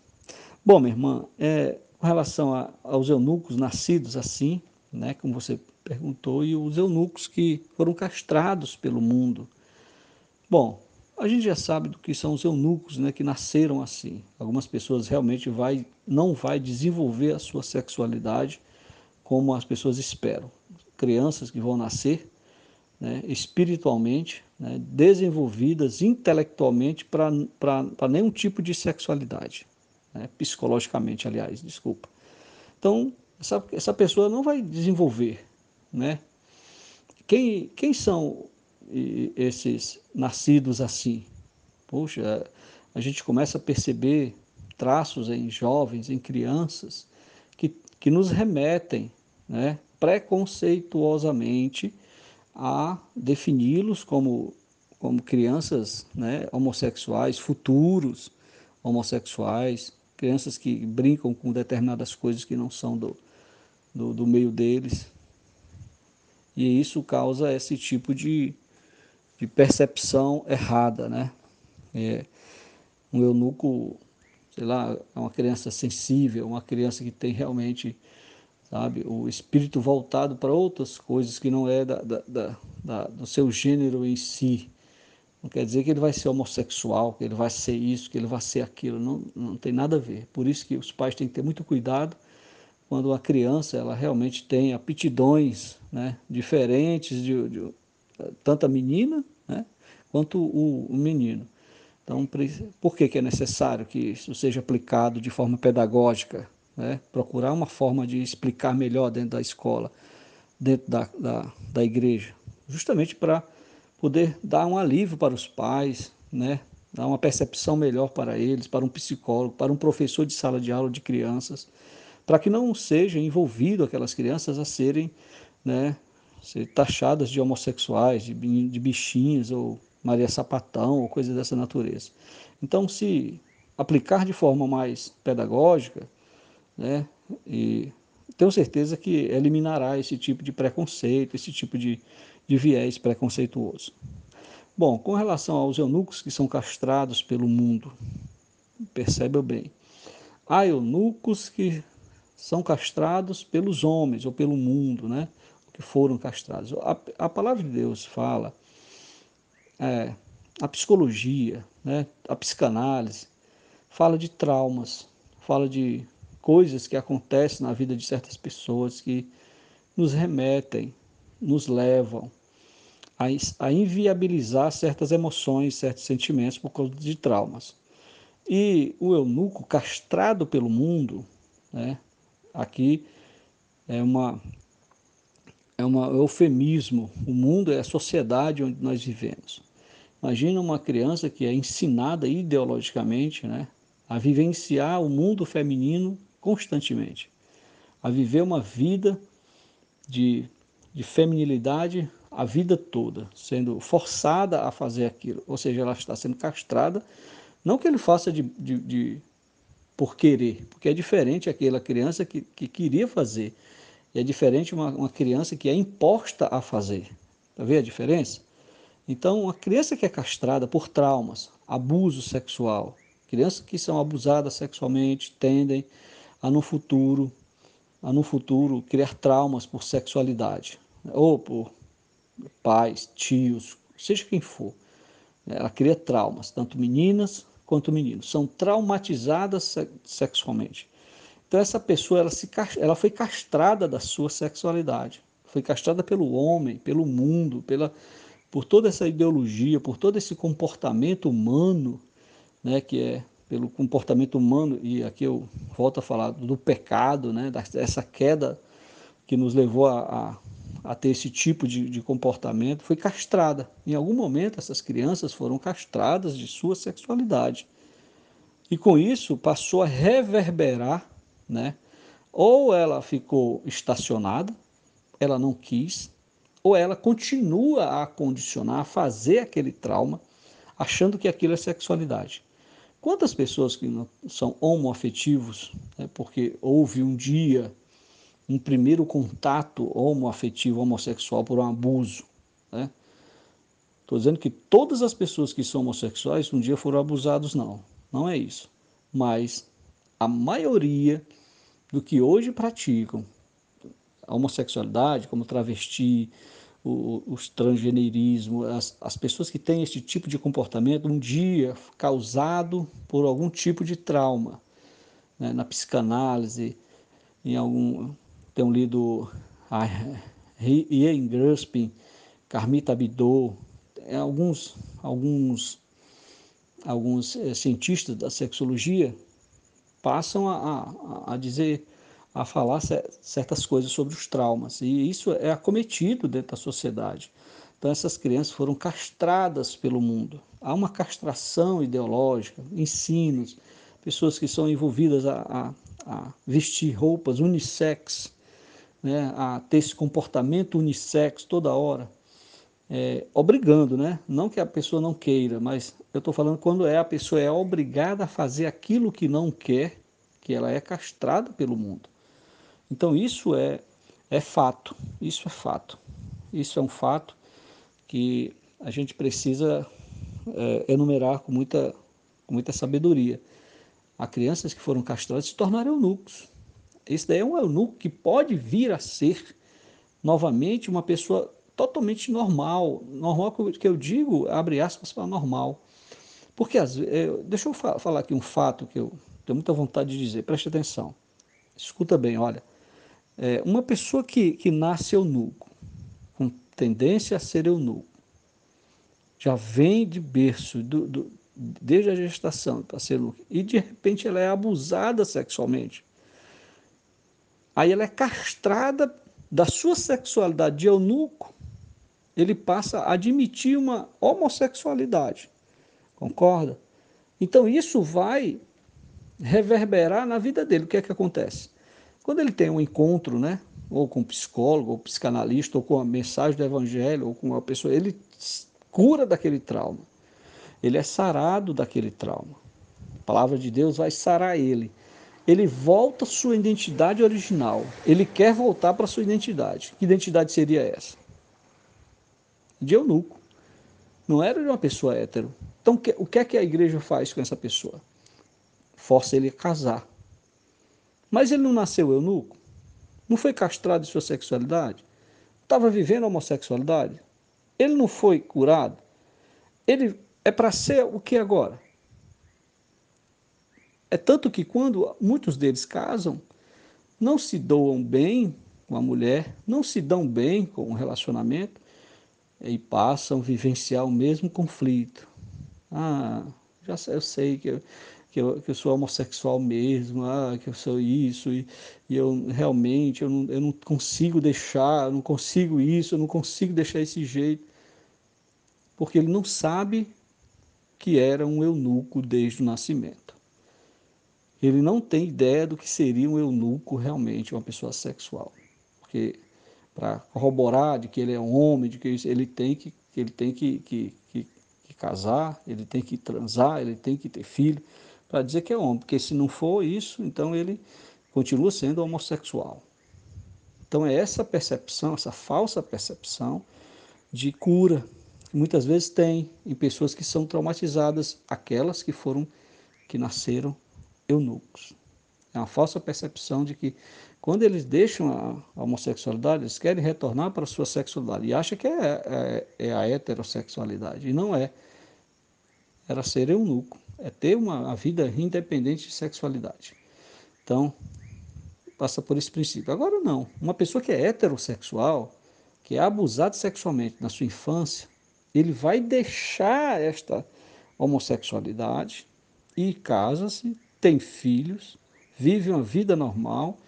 Bom, minha irmã, é, com relação a, aos eunucos nascidos assim, né, como você perguntou, e os eunucos que foram castrados pelo mundo. Bom, A gente já sabe do que são os eunucos, né, que nasceram assim. Algumas pessoas realmente vai, não vai desenvolver a sua sexualidade como as pessoas esperam. Crianças que vão nascer né, espiritualmente, né, desenvolvidas intelectualmente para nenhum tipo de sexualidade, né, psicologicamente, aliás, desculpa. Então, essa, essa pessoa não vai desenvolver. Né? Quem, quem são esses nascidos assim? Poxa, a gente começa a perceber traços em jovens, em crianças, que, que nos remetem né, preconceituosamente a defini-los como, como crianças né, homossexuais, futuros homossexuais, crianças que brincam com determinadas coisas que não são do, do, do meio deles. E isso causa esse tipo de, de percepção errada, né? É, um eunuco, sei lá, é uma criança sensível, uma criança que tem realmente, sabe, o espírito voltado para outras coisas que não é da, da, da, da, do seu gênero em si. Não quer dizer que ele vai ser homossexual, que ele vai ser isso, que ele vai ser aquilo. Não, não tem nada a ver. Por isso que os pais têm que ter muito cuidado quando a criança ela realmente tem aptidões né, diferentes de, de tanto a menina né, quanto o, o, menino. Então, por que, que é necessário que isso seja aplicado de forma pedagógica? Né? Procurar uma forma de explicar melhor dentro da escola, dentro da, da, da igreja, justamente para poder dar um alívio para os pais, né? dar uma percepção melhor para eles, para um psicólogo, para um professor de sala de aula de crianças, para que não seja envolvido aquelas crianças a serem né, ser taxadas de homossexuais, de, de bichinhos ou Maria Sapatão ou coisas dessa natureza. Então, se aplicar de forma mais pedagógica, né, e tenho certeza que eliminará esse tipo de preconceito, esse tipo de, de viés preconceituoso. Bom, com relação aos eunucos que são castrados pelo mundo, perceba bem, há eunucos que são castrados pelos homens ou pelo mundo, né? Que foram castrados. A, a palavra de Deus fala, é, a psicologia, né? A psicanálise fala de traumas, fala de coisas que acontecem na vida de certas pessoas que nos remetem, nos levam a, a inviabilizar certas emoções, certos sentimentos por causa de traumas. E o eunuco castrado pelo mundo, né, Aqui é uma é um eufemismo. O mundo é a sociedade onde nós vivemos. Imagina uma criança que é ensinada ideologicamente, né, a vivenciar o mundo feminino constantemente, a viver uma vida de, de feminilidade a vida toda, sendo forçada a fazer aquilo. Ou seja, ela está sendo castrada, não que ele faça de, de, de por querer, porque é diferente aquela criança que, que queria fazer, é diferente uma, uma criança que é imposta a fazer. Está vendo a diferença? Então, uma criança que é castrada por traumas, abuso sexual, crianças que são abusadas sexualmente tendem a no futuro, a no futuro criar traumas por sexualidade, ou por pais, tios, seja quem for. Ela cria traumas, tanto meninas quanto meninos, são traumatizadas sexualmente. Então essa pessoa ela, se, ela foi castrada da sua sexualidade, foi castrada pelo homem, pelo mundo, pela, por toda essa ideologia, por todo esse comportamento humano, né, que é pelo comportamento humano, e aqui eu volto a falar do pecado, né, dessa queda que nos levou a, a a ter esse tipo de, de, comportamento foi castrada. Em algum momento, essas crianças foram castradas de sua sexualidade. E com isso passou a reverberar, né? Ou ela ficou estacionada, ela não quis, ou ela continua a condicionar, a fazer aquele trauma, achando que aquilo é sexualidade. Quantas pessoas que não são homoafetivos, né, porque houve um dia um primeiro contato homoafetivo, homossexual por um abuso. Né? Estou dizendo que todas as pessoas que são homossexuais um dia foram abusados, não. Não é isso. Mas a maioria do que hoje praticam a homossexualidade, como travesti, o, os transgeneirismo, as, as pessoas que têm esse tipo de comportamento, um dia causado por algum tipo de trauma. Né? Na psicanálise, em algum. Tenho lido Ian Gruspin, Carmita Bidot, alguns, alguns, alguns é, cientistas da sexologia passam a, a, a dizer a falar certas coisas sobre os traumas. E isso é acometido dentro da sociedade. Então, essas crianças foram castradas pelo mundo. Há uma castração ideológica, ensinos, pessoas que são envolvidas a, a, a vestir roupas unissex, né, a ter esse comportamento unissex toda hora, é, obrigando, né? Não que a pessoa não queira, mas eu estou falando quando é a pessoa é obrigada a fazer aquilo que não quer, que ela é castrada pelo mundo. Então isso é, é fato, isso é fato. Isso é um fato que a gente precisa é, enumerar com muita, com muita sabedoria. Há crianças que foram castradas se tornaram eunucos. Esse daí é um eunuco que pode vir a ser novamente uma pessoa totalmente normal. Normal que eu digo, abre aspas para normal. Porque, deixa eu falar aqui um fato que eu tenho muita vontade de dizer, preste atenção. Escuta bem, olha. É, uma pessoa que, que nasce eunuco, com tendência a ser eunuco, já vem de berço, do, do, desde a gestação para ser eunuco, e de repente ela é abusada sexualmente. Aí ela é castrada da sua sexualidade de eunuco, ele passa a admitir uma homossexualidade. Concorda? Então isso vai reverberar na vida dele. O que é que acontece? Quando ele tem um encontro, né, ou com um psicólogo, ou psicanalista, ou com a mensagem do evangelho, ou com uma pessoa, ele cura daquele trauma. Ele é sarado daquele trauma. A palavra de Deus vai sarar ele. Ele volta à sua identidade original. Ele quer voltar para sua identidade. Que identidade seria essa? De eunuco. Não era de uma pessoa hétero. Então, o que é que a igreja faz com essa pessoa? Força ele a casar. Mas ele não nasceu eunuco? Não foi castrado de sua sexualidade? Estava vivendo a homossexualidade? Ele não foi curado? Ele é para ser o que agora? É tanto que quando muitos deles casam, não se doam bem com a mulher, não se dão bem com o relacionamento e passam a vivenciar o mesmo conflito. Ah, já sei, eu sei que eu, que eu, que eu sou homossexual mesmo, ah, que eu sou isso, e, e eu realmente eu não, eu não consigo deixar, eu não consigo isso, eu não consigo deixar esse jeito. Porque ele não sabe que era um eunuco desde o nascimento. Ele não tem ideia do que seria um eunuco realmente, uma pessoa sexual. Porque para corroborar de que ele é um homem, de que ele tem que, ele tem que, que, que, que casar, ele tem que transar, ele tem que ter filho para dizer que é homem, porque se não for isso, então ele continua sendo homossexual. Então é essa percepção, essa falsa percepção de cura que muitas vezes tem em pessoas que são traumatizadas, aquelas que foram que nasceram eunucos. É uma falsa percepção de que quando eles deixam a homossexualidade, eles querem retornar para a sua sexualidade e acham que é, é, é a heterossexualidade. E não é. Era ser eunuco é ter uma, uma vida independente de sexualidade. Então, passa por esse princípio. Agora não, uma pessoa que é heterossexual, que é abusada sexualmente na sua infância, ele vai deixar esta homossexualidade e casa-se, tem filhos, vive uma vida normal,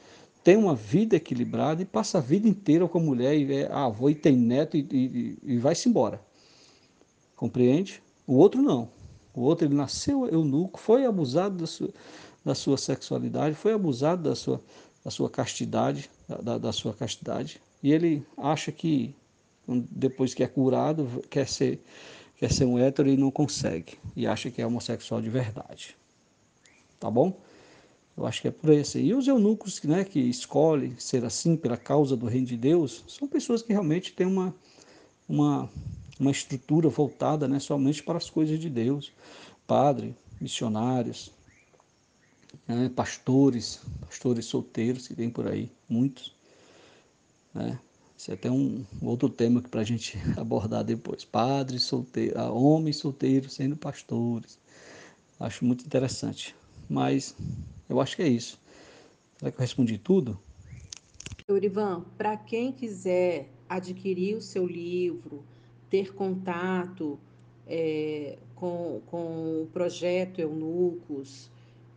tem uma vida equilibrada e passa a vida inteira com a mulher e é avô e tem neto e, e, e vai-se embora. Compreende? O outro não. O outro, ele nasceu eunuco, foi abusado da sua, da sua sexualidade, foi abusado da sua, da sua castidade, da, da sua castidade, e ele acha que depois que é curado, quer ser, quer ser um hétero e não consegue, e acha que é homossexual de verdade. Tá bom? Eu acho que é por esse. E os eunucos né, que escolhem ser assim pela causa do reino de Deus, são pessoas que realmente têm uma, uma uma estrutura voltada né, somente para as coisas de Deus. Padre, missionários, né, pastores, pastores solteiros que tem por aí, muitos. Né? Isso é até um outro tema para a gente abordar depois. Padres solteiros, ah, homens solteiros sendo pastores. Acho muito interessante. Mas eu acho que é isso. Será que eu respondi tudo? Eurivan, para quem quiser adquirir o seu livro, ter contato é, com, com o projeto Eunucos,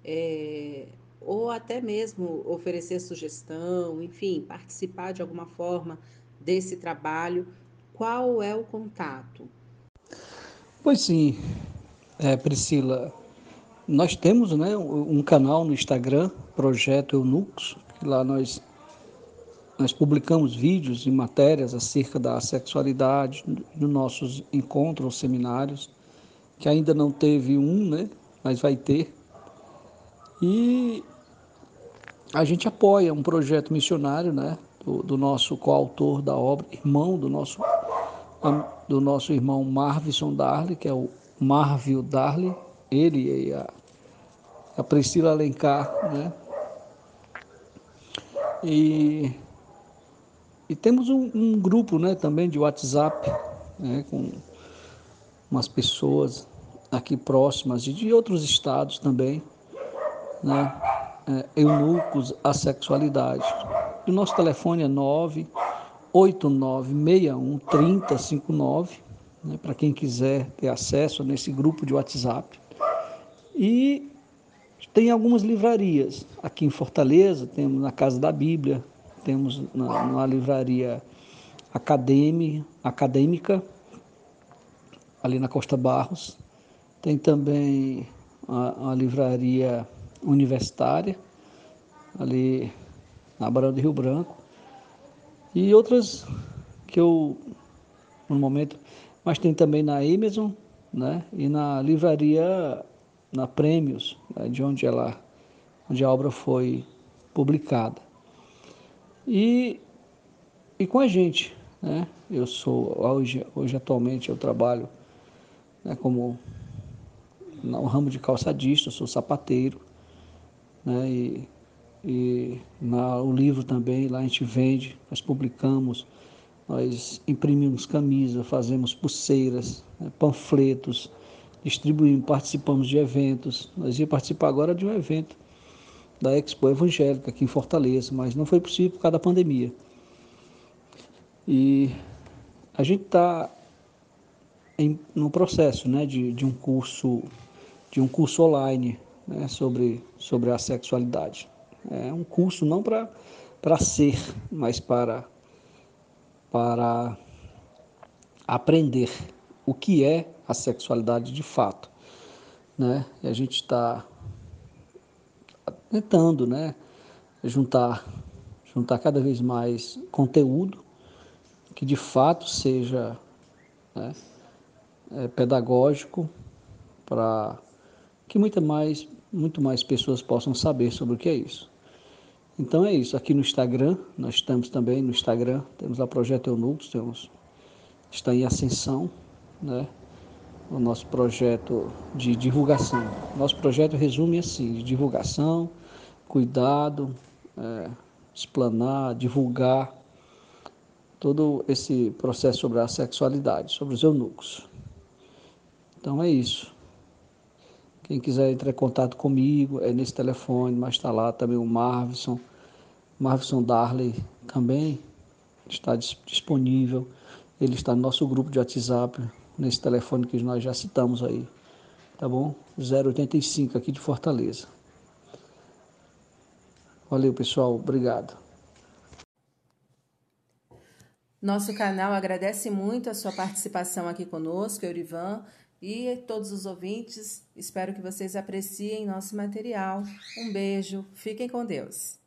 é, ou até mesmo oferecer sugestão, enfim, participar de alguma forma desse trabalho, qual é o contato? Pois sim, é, Priscila, nós temos né, um canal no Instagram, Projeto Eunucos, que lá nós, nós publicamos vídeos e matérias acerca da sexualidade nos nossos encontros, seminários, que ainda não teve um, né, mas vai ter. E a gente apoia um projeto missionário, né, do, do nosso coautor da obra, irmão do nosso do nosso irmão Marvison Darley, que é o Marvio Darley, ele e a, a Priscila Alencar, né? E, e temos um, um, grupo, né, também de WhatsApp, né, com umas pessoas aqui próximas e de outros estados também, né? é, eunucos, a sexualidade. O nosso telefone é 98961 3059, né, para quem quiser ter acesso nesse grupo de WhatsApp. E tem algumas livrarias. Aqui em Fortaleza, temos na Casa da Bíblia, temos na, na livraria Acadêmica, ali na Costa Barros. Tem também a, a livraria universitária, ali na Barão de Rio Branco, e outras que eu, no momento, mas tem também na Amazon, né, e na livraria, na Prêmios, né, de onde ela, onde a obra foi publicada. E, e com a gente, né, eu sou, hoje, hoje atualmente eu trabalho né, como no ramo de calçadista, sou sapateiro, né? E, e na, o livro também, lá a gente vende, nós publicamos, nós imprimimos camisas, fazemos pulseiras, né? panfletos, distribuímos, participamos de eventos. Nós íamos participar agora de um evento da Expo Evangélica aqui em Fortaleza, mas não foi possível por causa da pandemia. E a gente está no processo né, de, de um curso de um curso online né, sobre, sobre a sexualidade. É um curso não para ser, mas para, para aprender o que é a sexualidade de fato. Né? E a gente está tentando né, juntar, juntar cada vez mais conteúdo que de fato seja né, é, pedagógico para que muita mais, muito mais pessoas possam saber sobre o que é isso. Então é isso. Aqui no Instagram, nós estamos também no Instagram, temos a Projeto Eunucos, temos, está em ascensão, né? O nosso projeto de divulgação. Nosso projeto resume assim, de divulgação, cuidado, é, explanar, divulgar todo esse processo sobre a sexualidade, sobre os eunucos. Então é isso. Quem quiser entrar em contato comigo é nesse telefone, mas está lá também o Marvison. Marvison Darley também está disponível. Ele está no nosso grupo de WhatsApp, nesse telefone que nós já citamos aí. Tá bom? 085 aqui de Fortaleza. Valeu, pessoal. Obrigado. Nosso canal agradece muito a sua participação aqui conosco, Eurivan e todos os ouvintes. Espero que vocês apreciem nosso material. Um beijo, fiquem com Deus.